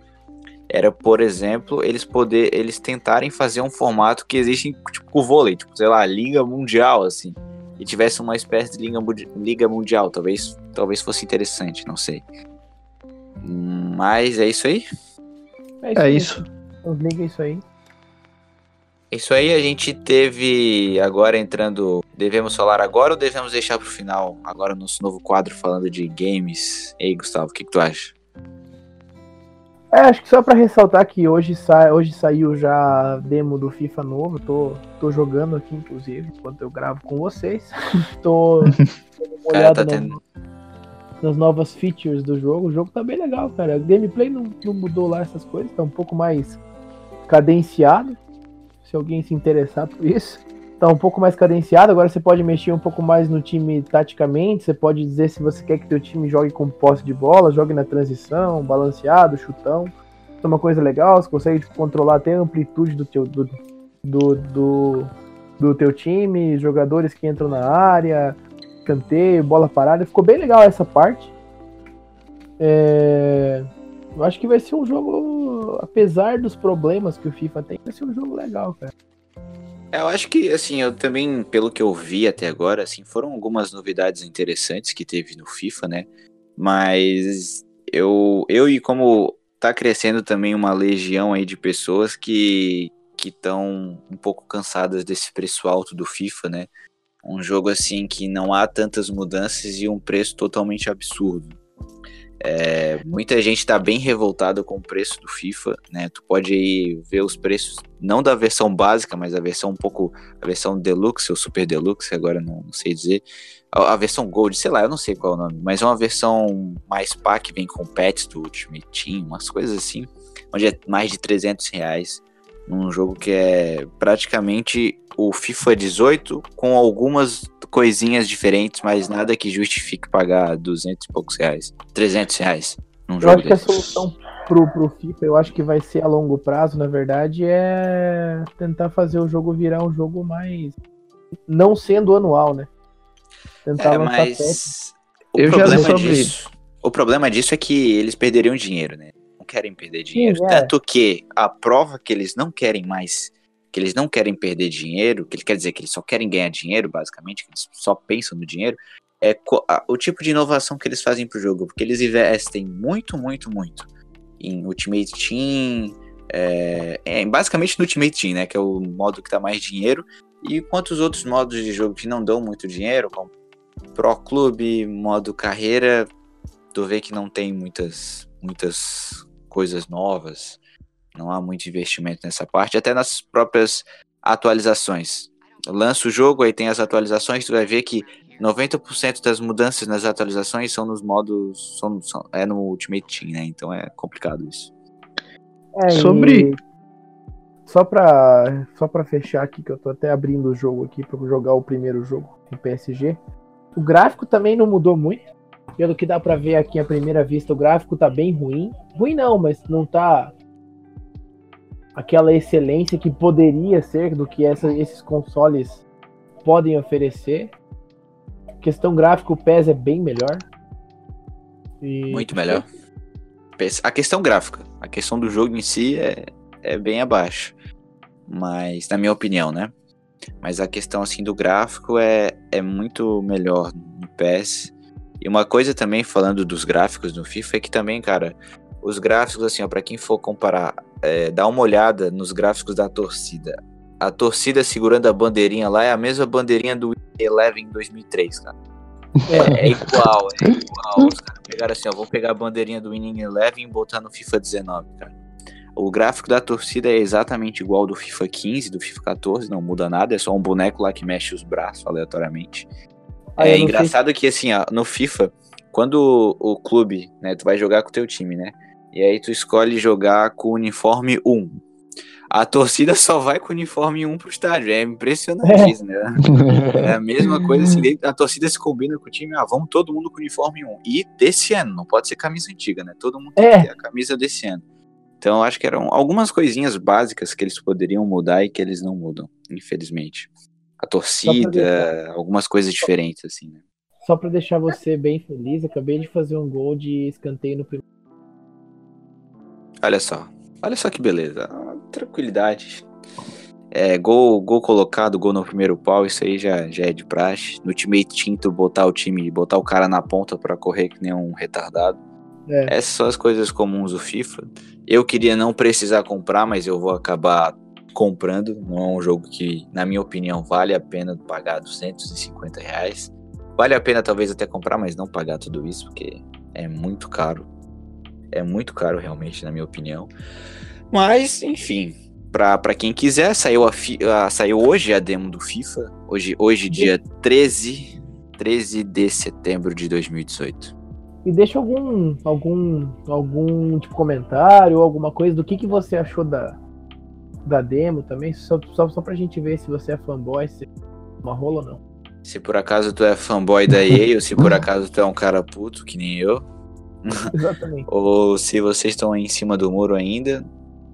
era, por exemplo, eles poder eles tentarem fazer um formato que existe tipo o vôlei, tipo, sei lá, liga mundial assim e tivesse uma espécie de liga, liga mundial. Talvez, talvez fosse interessante, não sei. Mas é isso aí? É isso. É liga isso aí. Isso aí a gente teve agora entrando. Devemos falar agora ou devemos deixar pro final? Agora nosso novo quadro falando de games. E aí, Gustavo, o que, que tu acha? É, acho que só para ressaltar que hoje, sa hoje saiu já a demo do FIFA novo, tô, tô jogando aqui, inclusive, enquanto eu gravo com vocês. tô olhada tá no, nas novas features do jogo. O jogo tá bem legal, cara. O gameplay não, não mudou lá essas coisas, tá um pouco mais cadenciado. Se alguém se interessar por isso tá um pouco mais cadenciado. Agora você pode mexer um pouco mais no time taticamente. Você pode dizer se você quer que teu time jogue com posse de bola, jogue na transição, balanceado, chutão. Isso é uma coisa legal. Você consegue controlar até a amplitude do teu do, do, do, do teu time, jogadores que entram na área, canteio, bola parada. Ficou bem legal essa parte. É... Eu acho que vai ser um jogo, apesar dos problemas que o FIFA tem, vai ser um jogo legal, cara. É, eu acho que, assim, eu também, pelo que eu vi até agora, assim, foram algumas novidades interessantes que teve no FIFA, né? Mas eu, eu e como tá crescendo também uma legião aí de pessoas que que estão um pouco cansadas desse preço alto do FIFA, né? Um jogo assim que não há tantas mudanças e um preço totalmente absurdo. É, muita gente está bem revoltada com o preço do FIFA, né? Tu pode aí ver os preços, não da versão básica, mas a versão um pouco, a versão Deluxe ou Super Deluxe, agora não, não sei dizer. A, a, versão Gold, sei lá, eu não sei qual é o nome, mas é uma versão mais pá que vem com pets do Ultimate Team, umas coisas assim, onde é mais de 300 reais num jogo que é praticamente o FIFA 18 com algumas coisinhas diferentes, mas nada que justifique pagar 200 e poucos reais, 300 reais num eu jogo acho desses. que a solução pro, pro FIFA, eu acho que vai ser a longo prazo, na verdade, é tentar fazer o jogo virar um jogo mais não sendo anual, né? Tentar É, lançar mas o Eu já problema sobre disso, o problema disso é que eles perderiam dinheiro, né? Querem perder dinheiro. é. Tanto que a prova que eles não querem mais, que eles não querem perder dinheiro, que ele quer dizer que eles só querem ganhar dinheiro, basicamente, que eles só pensam no dinheiro, é o tipo de inovação que eles fazem pro jogo, porque eles investem muito, muito, muito em Ultimate Team, é, é, basicamente no Ultimate Team, né? Que é o modo que dá mais dinheiro. E quantos outros modos de jogo que não dão muito dinheiro, como Pro Clube, modo carreira, tu vê que não tem muitas, muitas coisas novas. Não há muito investimento nessa parte, até nas próprias atualizações. Lança o jogo, aí tem as atualizações, tu vai ver que 90% das mudanças nas atualizações são nos modos. São, são- é no Ultimate Team, né? Então é complicado isso. É, Sobre- Só pra, só pra fechar aqui, que eu tô até abrindo o jogo aqui pra jogar o primeiro jogo em PSG. O gráfico também não mudou muito. Pelo que dá pra ver aqui à primeira vista, o gráfico tá bem ruim. Ruim não, mas não tá aquela excelência que poderia ser do que essa- esses consoles podem oferecer. Questão gráfico, o PES é bem melhor. E- Muito melhor. A questão gráfica, a questão do jogo em si é, é bem abaixo. Mas, na minha opinião, né? Mas a questão assim do gráfico é, é muito melhor no PS. E uma coisa também, falando dos gráficos no FIFA, é que também, cara, os gráficos, assim, ó, pra quem for comparar, é, dá uma olhada nos gráficos da torcida. A torcida segurando a bandeirinha lá é a mesma bandeirinha do Eleven em 2003, cara. É, é igual, é igual. Os caras pegaram assim, ó, vou pegar a bandeirinha do Winning Eleven e botar no FIFA 19, cara. O gráfico da torcida é exatamente igual ao do FIFA 15, do FIFA 14, não muda nada, é só um boneco lá que mexe os braços aleatoriamente. Ah, é engraçado que assim, ó, no FIFA, quando o, o clube, né, tu vai jogar com o teu time, né? E aí tu escolhe jogar com o uniforme 1. A torcida só vai com o uniforme 1 pro estádio. É impressionante isso, né? É a mesma coisa assim, a torcida se combina com o time, ah, vamos todo mundo com o uniforme 1. E desse ano, não pode ser camisa antiga, né? Todo mundo tem É. que ter a camisa desse ano. Então eu acho que eram algumas coisinhas básicas que eles poderiam mudar e que eles não mudam, infelizmente. A torcida, deixar. algumas coisas diferentes, assim, né? Só pra deixar você bem feliz, acabei de fazer um gol de escanteio no primeiro. Olha só. Olha só que beleza. Ah, tranquilidade. É, gol, gol colocado, gol no primeiro pau, isso aí já, já é de praxe. No Team, tu botar o time, botar o cara na ponta pra correr que nem um retardado. É. Essas são as coisas comuns do FIFA. Eu queria não precisar comprar, mas eu vou acabar comprando. Não é um jogo que, na minha opinião, vale a pena pagar 250 reais. Vale a pena talvez até comprar, mas não pagar tudo isso, porque é muito caro. É muito caro realmente, na minha opinião. Mas, enfim, pra quem quiser, saiu, a a- saiu hoje a demo do FIFA. Hoje, hoje dia 13, 13 de setembro de 2018. E deixa algum algum algum tipo comentário alguma coisa do que, que você achou da, da demo também, só, só, só pra gente ver se você é fanboy, se é uma rola ou não. Se por acaso tu é fanboy da EA, ou se por acaso tu é um cara puto, que nem eu, Exatamente. ou se vocês estão aí em cima do muro ainda.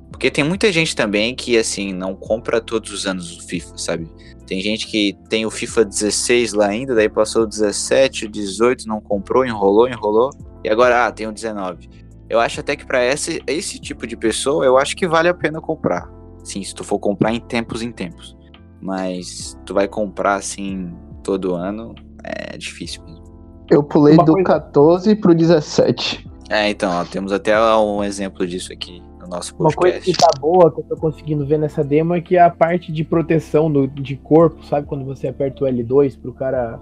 Porque tem muita gente também que, assim, não compra todos os anos o FIFA, sabe? Tem gente que tem o FIFA 16 lá ainda, daí passou o 17, o 18, não comprou, enrolou, enrolou, e agora, ah, tem o 19. Eu acho até que pra esse, esse tipo de pessoa, eu acho que vale a pena comprar. Sim, se tu for comprar em tempos em tempos. Mas tu vai comprar, assim, todo ano, é difícil mesmo. Eu pulei Uma do coisa- 14 pro 17. É, então, ó, temos até um exemplo disso aqui no nosso Uma coisa podcast. que tá boa, que eu tô conseguindo ver nessa demo, é que a parte de proteção do, de corpo, sabe? Quando você aperta o L2 pro cara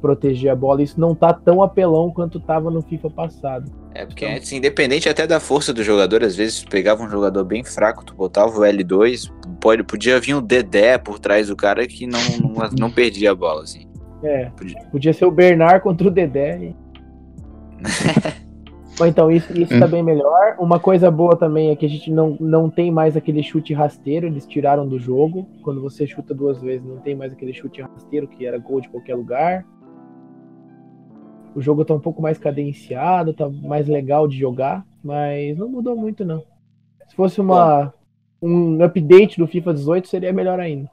proteger a bola, isso não tá tão apelão quanto tava no FIFA passado. É, porque antes, independente até da força do jogador, às vezes tu pegava um jogador bem fraco, tu botava o L2, pode, podia vir um Dedé por trás do cara que não, não, não perdia a bola, assim. É, Podia. podia ser o Bernard contra o Dedé. e- Bom, então isso, isso tá bem melhor. Uma coisa boa também é que a gente não, não tem mais aquele chute rasteiro, eles tiraram do jogo. Quando você chuta duas vezes, não tem mais aquele chute rasteiro que era gol de qualquer lugar. O jogo tá um pouco mais cadenciado, tá mais legal de jogar, mas não mudou muito não. Se fosse uma um update do FIFA 18 seria melhor ainda.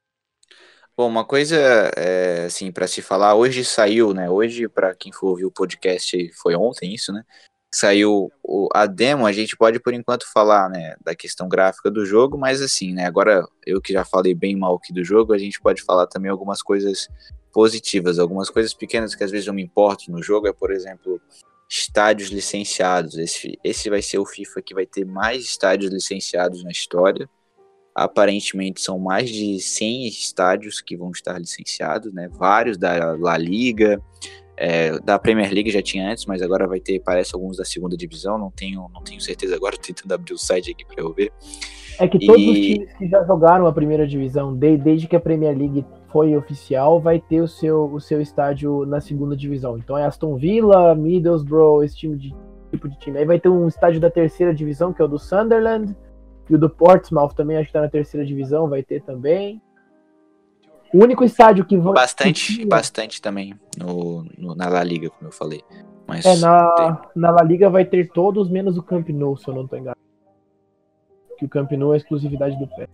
Bom, uma coisa, é, assim, para se falar, hoje saiu, né? Hoje, para quem for ouvir o podcast, foi ontem isso, né? Saiu o, a demo, a gente pode por enquanto falar, né, da questão gráfica do jogo, mas assim, né, agora eu que já falei bem mal aqui do jogo, a gente pode falar também algumas coisas positivas, algumas coisas pequenas que às vezes eu me importo no jogo, é, por exemplo, estádios licenciados. Esse, esse vai ser o FIFA que vai ter mais estádios licenciados na história. Aparentemente são mais de 100 estádios que vão estar licenciados, né? Vários da La Liga, é, da Premier League já tinha antes, mas agora vai ter, parece, alguns da segunda divisão. Não tenho, não tenho certeza agora, tô tentando abrir o site aqui para eu ver. É que todos e... os times que já jogaram a primeira divisão, desde que a Premier League foi oficial, vai ter o seu, o seu estádio na segunda divisão. Então é Aston Villa, Middlesbrough, esse time de, tipo de time. Aí vai ter um estádio da terceira divisão, que é o do Sunderland, e o do Portsmouth também, acho que tá na terceira divisão, vai ter também. O único estádio que vai. Bastante, que bastante também no, no, na La Liga, como eu falei. Mas é, na, na La Liga vai ter todos menos o Camp Nou, se eu não tô enganado. Que o Camp Nou é exclusividade do pé.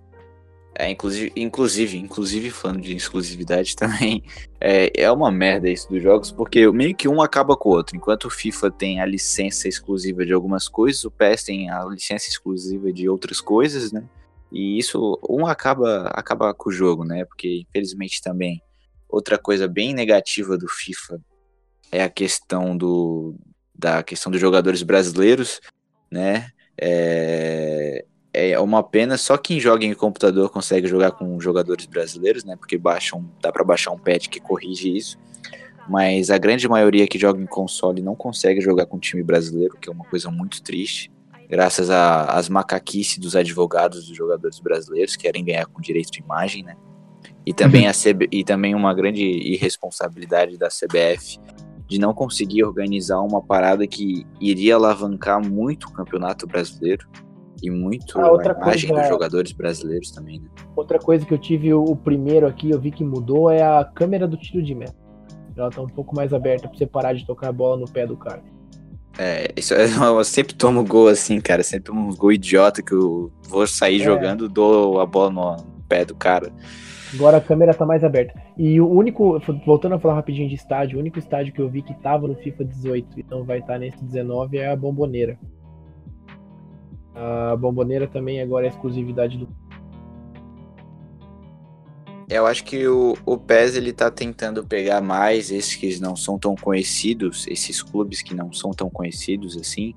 É, inclusive, inclusive, inclusive falando de exclusividade também, é, é uma merda isso dos jogos, porque meio que um acaba com o outro. Enquanto o FIFA tem a licença exclusiva de algumas coisas, o PES tem a licença exclusiva de outras coisas, né? E isso, um acaba, acaba com o jogo, né? Porque, infelizmente, também, outra coisa bem negativa do FIFA é a questão do da questão dos jogadores brasileiros, né? É, é uma pena, só quem joga em computador consegue jogar com jogadores brasileiros, né? Porque baixam, dá para baixar um patch que corrige isso. Mas a grande maioria que joga em console não consegue jogar com time brasileiro, que é uma coisa muito triste. Graças às macaquices dos advogados dos jogadores brasileiros que querem ganhar com direito de imagem, né? E também, a CB, e também uma grande irresponsabilidade da CBF de não conseguir organizar uma parada que iria alavancar muito o campeonato brasileiro e muito ah, a imagem coisa, dos jogadores brasileiros também, né? Outra coisa que eu tive o, primeiro aqui, eu vi que mudou, é a câmera do tiro de meta. Ela tá um pouco mais aberta pra você parar de tocar a bola no pé do cara. É, isso é, eu sempre tomo gol assim, cara. Sempre um gol idiota que eu vou sair é. jogando, dou a bola no pé do cara. Agora a câmera tá mais aberta. E o único, voltando a falar rapidinho de estádio, o único estádio que eu vi que tava no FIFA 18 e não vai estar tá nesse 19 é a Bomboneira. A bomboneira também agora é exclusividade do. Eu acho que o, o PES ele tá tentando pegar mais esses que não são tão conhecidos, esses clubes que não são tão conhecidos assim,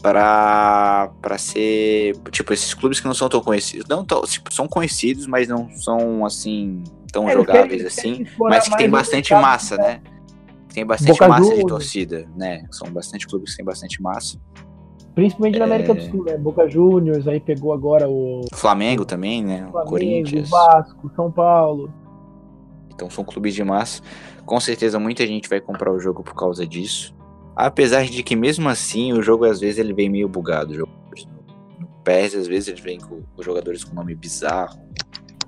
para para ser, tipo, esses clubes que não são tão conhecidos, não tão, tipo, são conhecidos, mas não são assim tão é, jogáveis querem, assim, mas que tem bastante massa, né? Tem bastante Boca massa de torcida, né? São bastante clubes que tem bastante massa. Principalmente na América é... do Sul, né? Boca Juniors, aí pegou agora o. Flamengo também, né? Flamengo, Corinthians. Vasco, São Paulo. Então são clubes de massa. Com certeza muita gente vai comprar o jogo por causa disso. Apesar de que mesmo assim o jogo às vezes ele vem meio bugado. No PES às vezes ele vem com os jogadores com nome bizarro.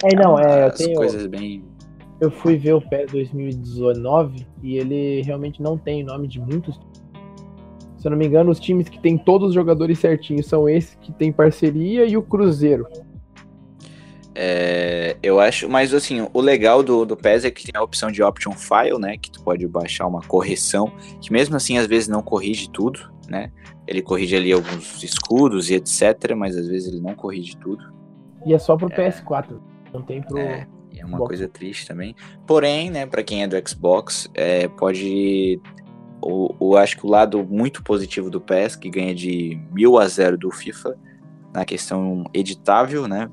É, não, é, eu tenho... coisas bem eu fui ver o PES 2019 e ele realmente não tem nome de muitos se eu não me engano, os times que tem todos os jogadores certinhos são esses que tem parceria e o Cruzeiro. É, eu acho, mas assim, o legal do, do PES é que tem a opção de option file, né? Que tu pode baixar uma correção, que mesmo assim às vezes não corrige tudo, né? Ele corrige ali alguns escudos e etc, mas às vezes ele não corrige tudo. E é só pro é, PS4, não tem pro. É, é uma Xbox. coisa triste também. Porém, né, para quem é do Xbox, é, pode o, o, acho que o lado muito positivo do PES, que ganha de mil a zero do FIFA, na questão editável, né?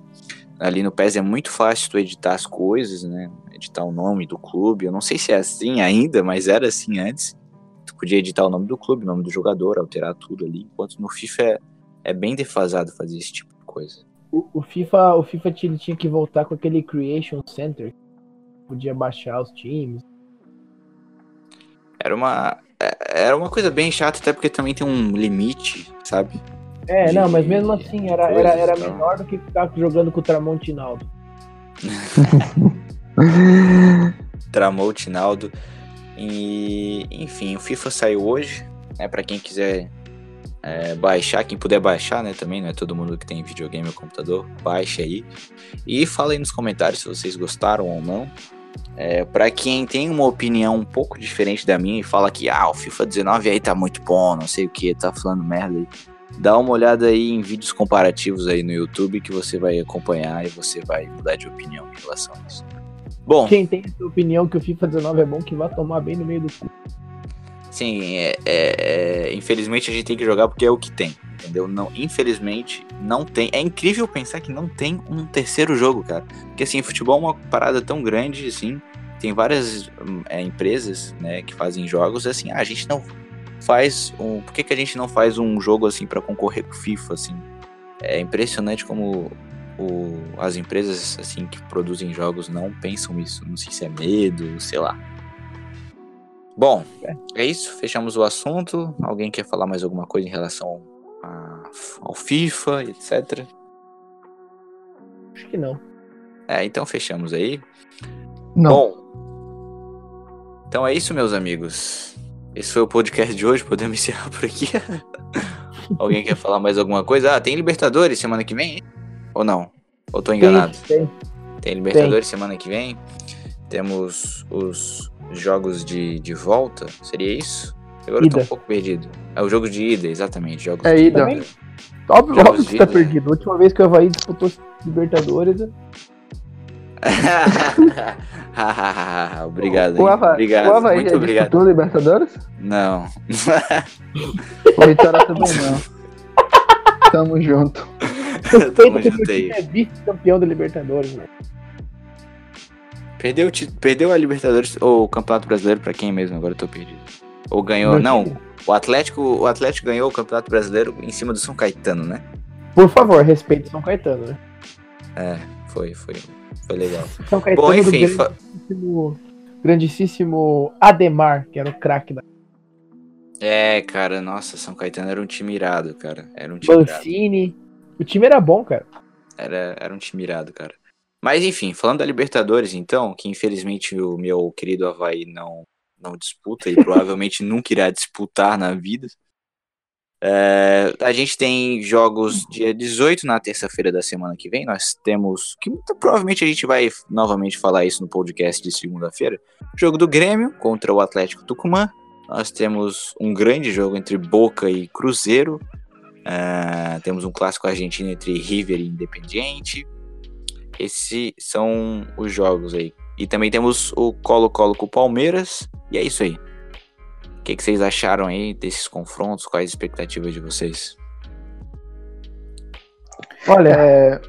Ali no PES é muito fácil tu editar as coisas, né? Editar o nome do clube. Eu não sei se é assim ainda, mas era assim antes. Tu podia editar o nome do clube, o nome do jogador, alterar tudo ali. Enquanto no FIFA é, é bem defasado fazer esse tipo de coisa. O, o FIFA, o FIFA tinha, tinha que voltar com aquele Creation Center. Podia baixar os times. Era uma, era uma coisa bem chata, até porque também tem um limite, sabe? É, de, não, mas mesmo assim era, era, era menor do que ficar jogando com o Tramontinaldo. Tramontinaldo. E, enfim, o FIFA saiu hoje, né? Para quem quiser é, baixar, quem puder baixar, né, também, não é todo mundo que tem videogame ou computador, baixe aí. E fala aí nos comentários se vocês gostaram ou não. É, para quem tem uma opinião um pouco diferente da minha e fala que ah, o FIFA 19 aí tá muito bom, não sei o que, tá falando merda aí. Dá uma olhada aí em vídeos comparativos aí no YouTube que você vai acompanhar e você vai mudar de opinião em relação a isso. Bom, Quem tem essa opinião que o FIFA 19 é bom, que vai tomar bem no meio do cu. sim, é, é- é- infelizmente a gente tem que jogar porque é o que tem, entendeu? Não, infelizmente não tem. É incrível pensar que não tem um terceiro jogo, cara. Porque assim, futebol é uma parada tão grande, assim. Tem várias hum, é, empresas, né, que fazem jogos assim. Ah, a gente não faz um. Por que, que a gente não faz um jogo assim pra concorrer com o FIFA, assim? É impressionante como o- as empresas assim que produzem jogos não pensam isso. Não sei se é medo, sei lá. Bom, é isso. Fechamos o assunto. Alguém quer falar mais alguma coisa em relação ao FIFA, etc? Acho que não. É, então fechamos aí. Não. Bom, então é isso, meus amigos. Esse foi o podcast de hoje. Podemos encerrar por aqui. Alguém quer falar mais alguma coisa? Ah, tem Libertadores semana que vem? Ou não? Ou tô enganado? Tem, Tem Libertadores semana que vem. Temos os jogos de, de volta. Seria isso? Agora eu tô Ida. um pouco perdido. É o jogo de ida, exatamente. Jogos É de ida. Óbvio, óbvio que de tá ida. perdido. A última vez que o Havaí disputou Libertadores, obrigado. O hein? Havaí, obrigado. o Havaí Muito obrigado. disputou Libertadores? Não. O Vitória também não. Tamo junto. Tamo o junto aí. é vice-campeão da Libertadores, né? Perdeu, o perdeu a Libertadores ou o Campeonato Brasileiro pra quem mesmo? Agora eu tô perdido. Ou ganhou. Não, time. O Atlético, o Atlético ganhou o Campeonato Brasileiro em cima do São Caetano, né? Por favor, respeite São Caetano, né? É, foi, foi, foi legal. São Caetano Bom, enfim, do grandíssimo, grandíssimo Ademar, que era o craque da é, cara, nossa, São Caetano era um time irado, cara. Era um time irado. Mancini. O time era bom, cara. Era, era um time irado, cara. Mas enfim, falando da Libertadores, então, que infelizmente o meu querido Havaí não, não disputa e provavelmente nunca irá disputar na vida. É, a gente tem jogos dia 18 na terça-feira da semana que vem. Nós temos. Que muito provavelmente a gente vai novamente falar isso no podcast de segunda-feira. Jogo do Grêmio contra o Atlético Tucumã. Nós temos um grande jogo entre Boca e Cruzeiro. É, temos um clássico argentino entre River e Independiente. Esses são os jogos aí. E também temos o Colo-Colo com o Palmeiras. E é isso aí. O que, que vocês acharam aí desses confrontos? Quais as expectativas de vocês? Olha, É,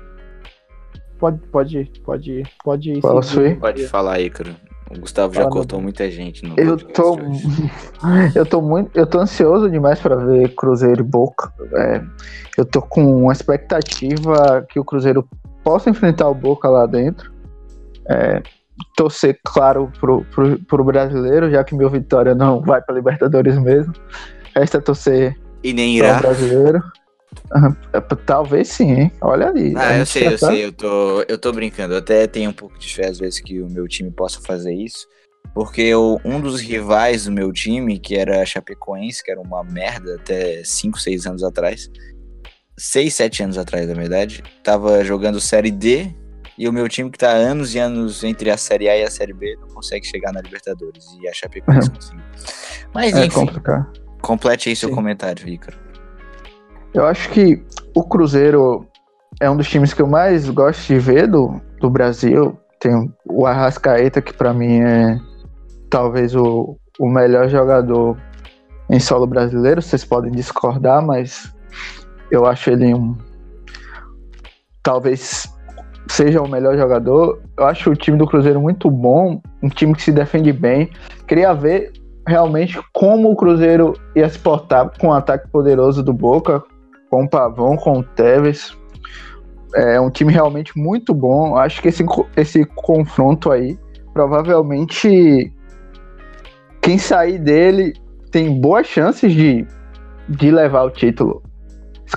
pode, pode, pode, pode Posso seguir. ir? Pode falar aí, cara. O Gustavo já Fala, meu cortou muita gente no eu tô. Eu tô muito. Eu tô ansioso demais pra ver Cruzeiro e Boca. É, eu tô com uma expectativa que o Cruzeiro possa enfrentar o Boca lá dentro. É, torcer, claro, pro, pro, pro brasileiro, já que meu Vitória não vai pra Libertadores mesmo. Resta torcer E nem para irá. brasileiro. Ah, Talvez sim, hein? Olha ali. Ah, eu sei, eu tá- sei, eu tô, eu tô brincando. Eu até tenho um pouco de fé às vezes que o meu time possa fazer isso. Porque o- um dos rivais do meu time, que era a Chapecoense, que era uma merda até 5, 6 anos atrás. 6, 7 anos atrás, na verdade. Tava jogando Série D. E o meu time, que tá anos e anos entre a Série A e a Série B, não consegue chegar na Libertadores. E a Chapecoense conseguiu. Mas É enfim, complicado. complete aí seu Sim. comentário, Ícaro. Eu acho que o Cruzeiro é um dos times que eu mais gosto de ver do, do Brasil. Tem o Arrascaeta, que pra mim é talvez o, o melhor jogador em solo brasileiro. Vocês podem discordar, mas eu acho ele um. Talvez seja o melhor jogador. Eu acho o time do Cruzeiro muito bom, um time que se defende bem. Queria ver realmente como o Cruzeiro ia se portar com o ataque poderoso do Boca, com o Pavão, com o Tevez. É um time realmente muito bom. Acho que esse, esse confronto aí, provavelmente, quem sair dele tem boas chances de, de levar o título.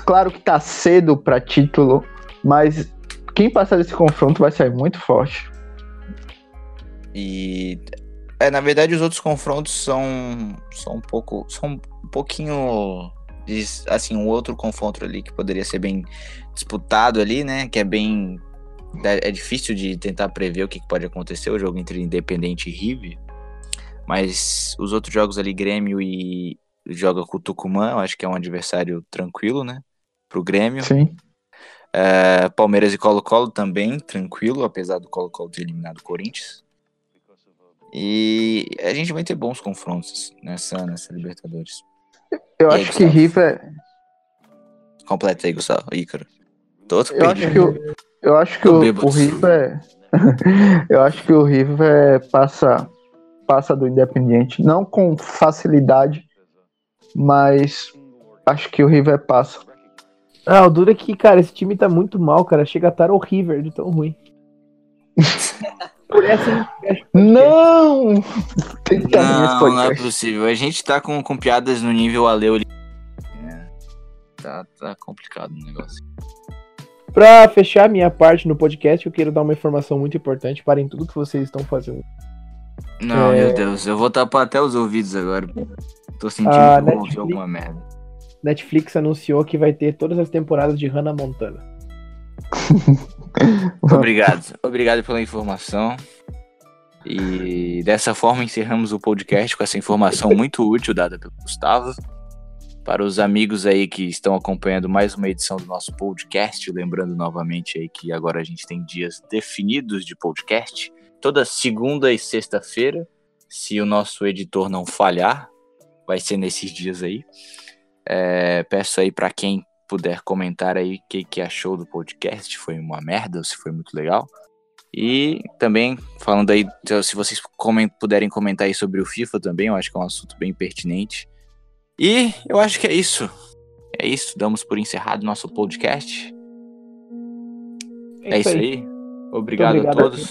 Claro que tá cedo para título, mas quem passar desse confronto vai sair muito forte. E é, na verdade os outros confrontos são são um pouco são um pouquinho assim, um outro confronto ali que poderia ser bem disputado ali, né? Que é bem. É é difícil de tentar prever o que que pode acontecer, o jogo entre Independente e River. Mas os outros jogos ali, Grêmio e joga com o Tucumã, eu acho que é um adversário tranquilo, né? Pro Grêmio. Sim. É, Palmeiras e Colo-Colo também, tranquilo, apesar do Colo-Colo ter eliminado o Corinthians. E a gente vai ter bons confrontos nessa, nessa Libertadores. Eu E aí, acho que Gustavo? River. Completa aí, Gustavo. Ícaro. Eu acho que o, eu acho que Tô o, bêbado. o River. eu acho que o River passa, passa do Independiente. Não com facilidade, mas acho que o River passa. Ah, o duro é que, cara, esse time tá muito mal, cara. Chega a estar horrível de tão ruim. Não! Não, não é possível. A gente tá com, com piadas no nível Aleu. ali. É, tá, tá complicado o negócio. Pra fechar minha parte no podcast, eu quero dar uma informação muito importante. Parem tudo que vocês estão fazendo. Não, É. meu Deus, eu vou tapar até os ouvidos agora. Tô sentindo Ah, que eu Netflix. alguma merda. Netflix anunciou que vai ter todas as temporadas de Hannah Montana. Obrigado. Obrigado pela informação. E dessa forma encerramos o podcast com essa informação muito útil dada pelo Gustavo. Para os amigos aí que estão acompanhando mais uma edição do nosso podcast, lembrando novamente aí que agora a gente tem dias definidos de podcast, toda segunda e sexta-feira, se o nosso editor não falhar, vai ser nesses dias aí. É, peço aí para quem puder comentar aí o que, que achou do podcast, foi uma merda ou se foi muito legal. E também, falando aí, se vocês comen- puderem comentar aí sobre o FIFA também, eu acho que é um assunto bem pertinente. E eu acho que é isso. É isso, damos por encerrado nosso podcast. É, isso aí. Obrigado, obrigado a a todos.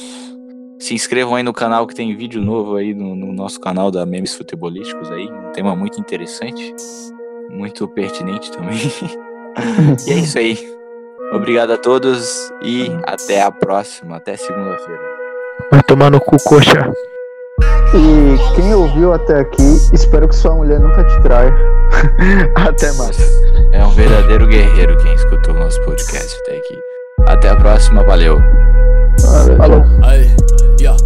Se inscrevam aí no canal que tem vídeo novo aí no, no nosso canal da Memes Futebolísticos aí. Um tema muito interessante. Muito pertinente também. e é isso aí. Obrigado a todos e até a próxima. Até segunda-feira. Vai tomar no cu, coxa. E quem ouviu até aqui, espero que sua mulher nunca te traia. Até mais. É um verdadeiro guerreiro quem escutou o nosso podcast até aqui. Até a próxima, valeu. Falou. Ay, yeah.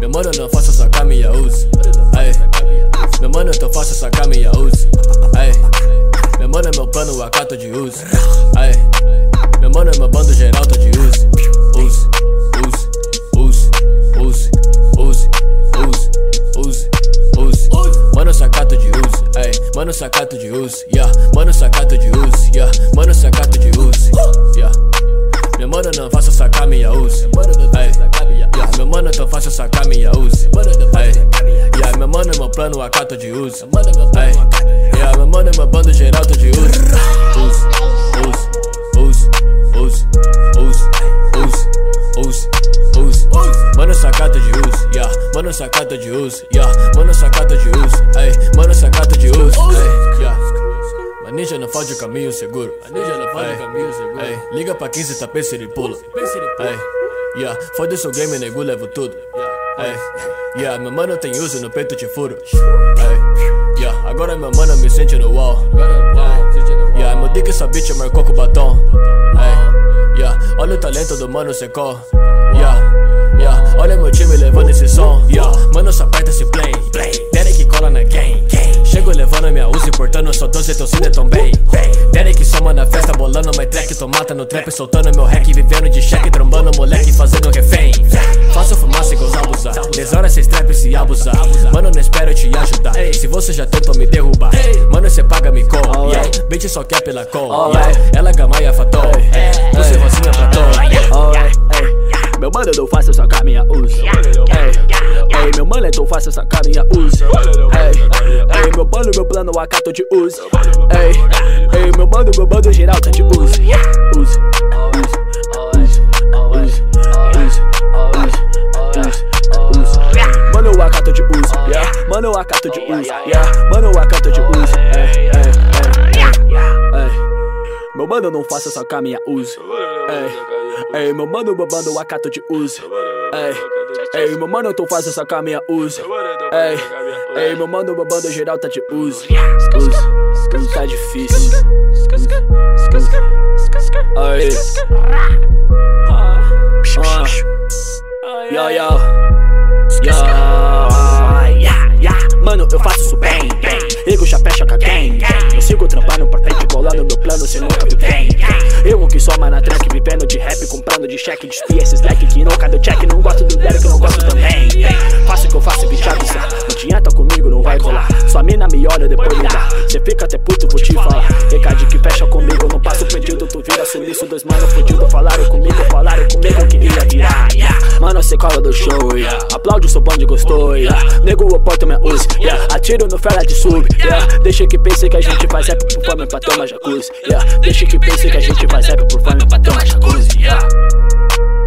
Não faça sacar minha uso. Ay, meu mano, então faça sacar minha uso. Ay, meu mano é meu plano, acato de uso. Ay, meu mano é meu bando geral, tá de uso. Use, use, use, use, use, use, use, use. Mano, sacato de uso. Ay, mano, sacato de uso. Yeah, mano, sacato de uso. Yeah, mano, sacato de uso. Yeah. Meu mano, não faça sacar minha. Ay, yeah, meu mano, então faça sacar minha uso. Ay, yeah, é plano, acato de uso. Ay, yeah, meu mano, é meu bando geral, tá de uso. Uso, uso, uso, uso, uso, uso, uso, uso. Mano, sacata de uso, yeah. Mano, sacata de uso, yeah. Mano, sacata de uso, ay. Mano, sacata de uso, ay, yeah. Mas ninja não faz o caminho seguro. ninja não faz o caminho seguro. Ei, liga pra 15 tapete ele pula. Ei, yeah, foda-se o game, nego, levo tudo. Ei, yeah, meu mano tem uso no peito te furo. Ei, yeah, agora meu mano me sente no wall. Yeah, meu dick essa bitch marcou com batom. Ei, yeah, olha o talento do mano secou. Yeah, yeah, olha meu time levando esse som. Yeah, mano só aperta esse play. Derek cola na game. Chego levando minha uso, importando só 12, teu cine tão bem. Derek soma na festa, bolando my track, tomata no trap, soltando meu hack, vivendo de cheque, trombando moleque, fazendo refém. Faço fumaça igual abusar, 10 horas cês trap se abusar. Mano, não espero te ajudar. Se você já tentou me derrubar, mano, cê paga me com. Yeah. Bitch só quer pela call. Yeah. Ela gamaia fator. Você rosinha pra tom. Meu mano, não faça sacar minha uso. Ei, ei, meu mano, então faça sacar minha uso. Ei, ei, meu mano, meu plano, acato de uso. Ei, ei, meu mano, meu bando geral tá de uso. Use, use, use, use, use, use, use, use. Mano, eu acato de uso, yeah. Mano, eu acato de uso, yeah. Mano, eu acato de uso. Ei, ei, ei, ei. Meu mano, não faça sacar minha uso. Ei, ei, meu mano, meu bando, acato de uso. Ei, ei, meu mano, então faça sacar minha uso. Ei, ei, meu mano, meu bando geral tá de uso. Uso, tá difícil. Aí. Ah. Yo, yo. Yo. Mano, eu faço isso bem, bem. Ligo chapéu, choca quem? Eu sigo trampando pra frente, bolando meu plano, cê nunca viu quem? Eu que sou na tranque, vivendo de rap, comprando de cheque, despi esses leque que nunca deu check. Não gosto do Derek, não gosto também. Faço o que eu faço, bicho avisa. Não adianta comigo, não vai colar. Sua mina me olha, depois me dá. Cê fica até puto, vou te falar. Recado que fecha comigo, não passo pedido, tu vira sumiço. Dois mano fudido, falaram comigo, falaram comigo que ia virar. Mano, cê cola do show, yeah. aplaude o seu bonde gostou. Yeah. Nego o porta minha uso, yeah. atiro no fela de sub. Yeah. Deixa que pense que a gente faz rap por fome pra uma jacuzzi. Yeah. Deixa que pense que a gente faz rap por fome pra uma jacuzzi. Yeah.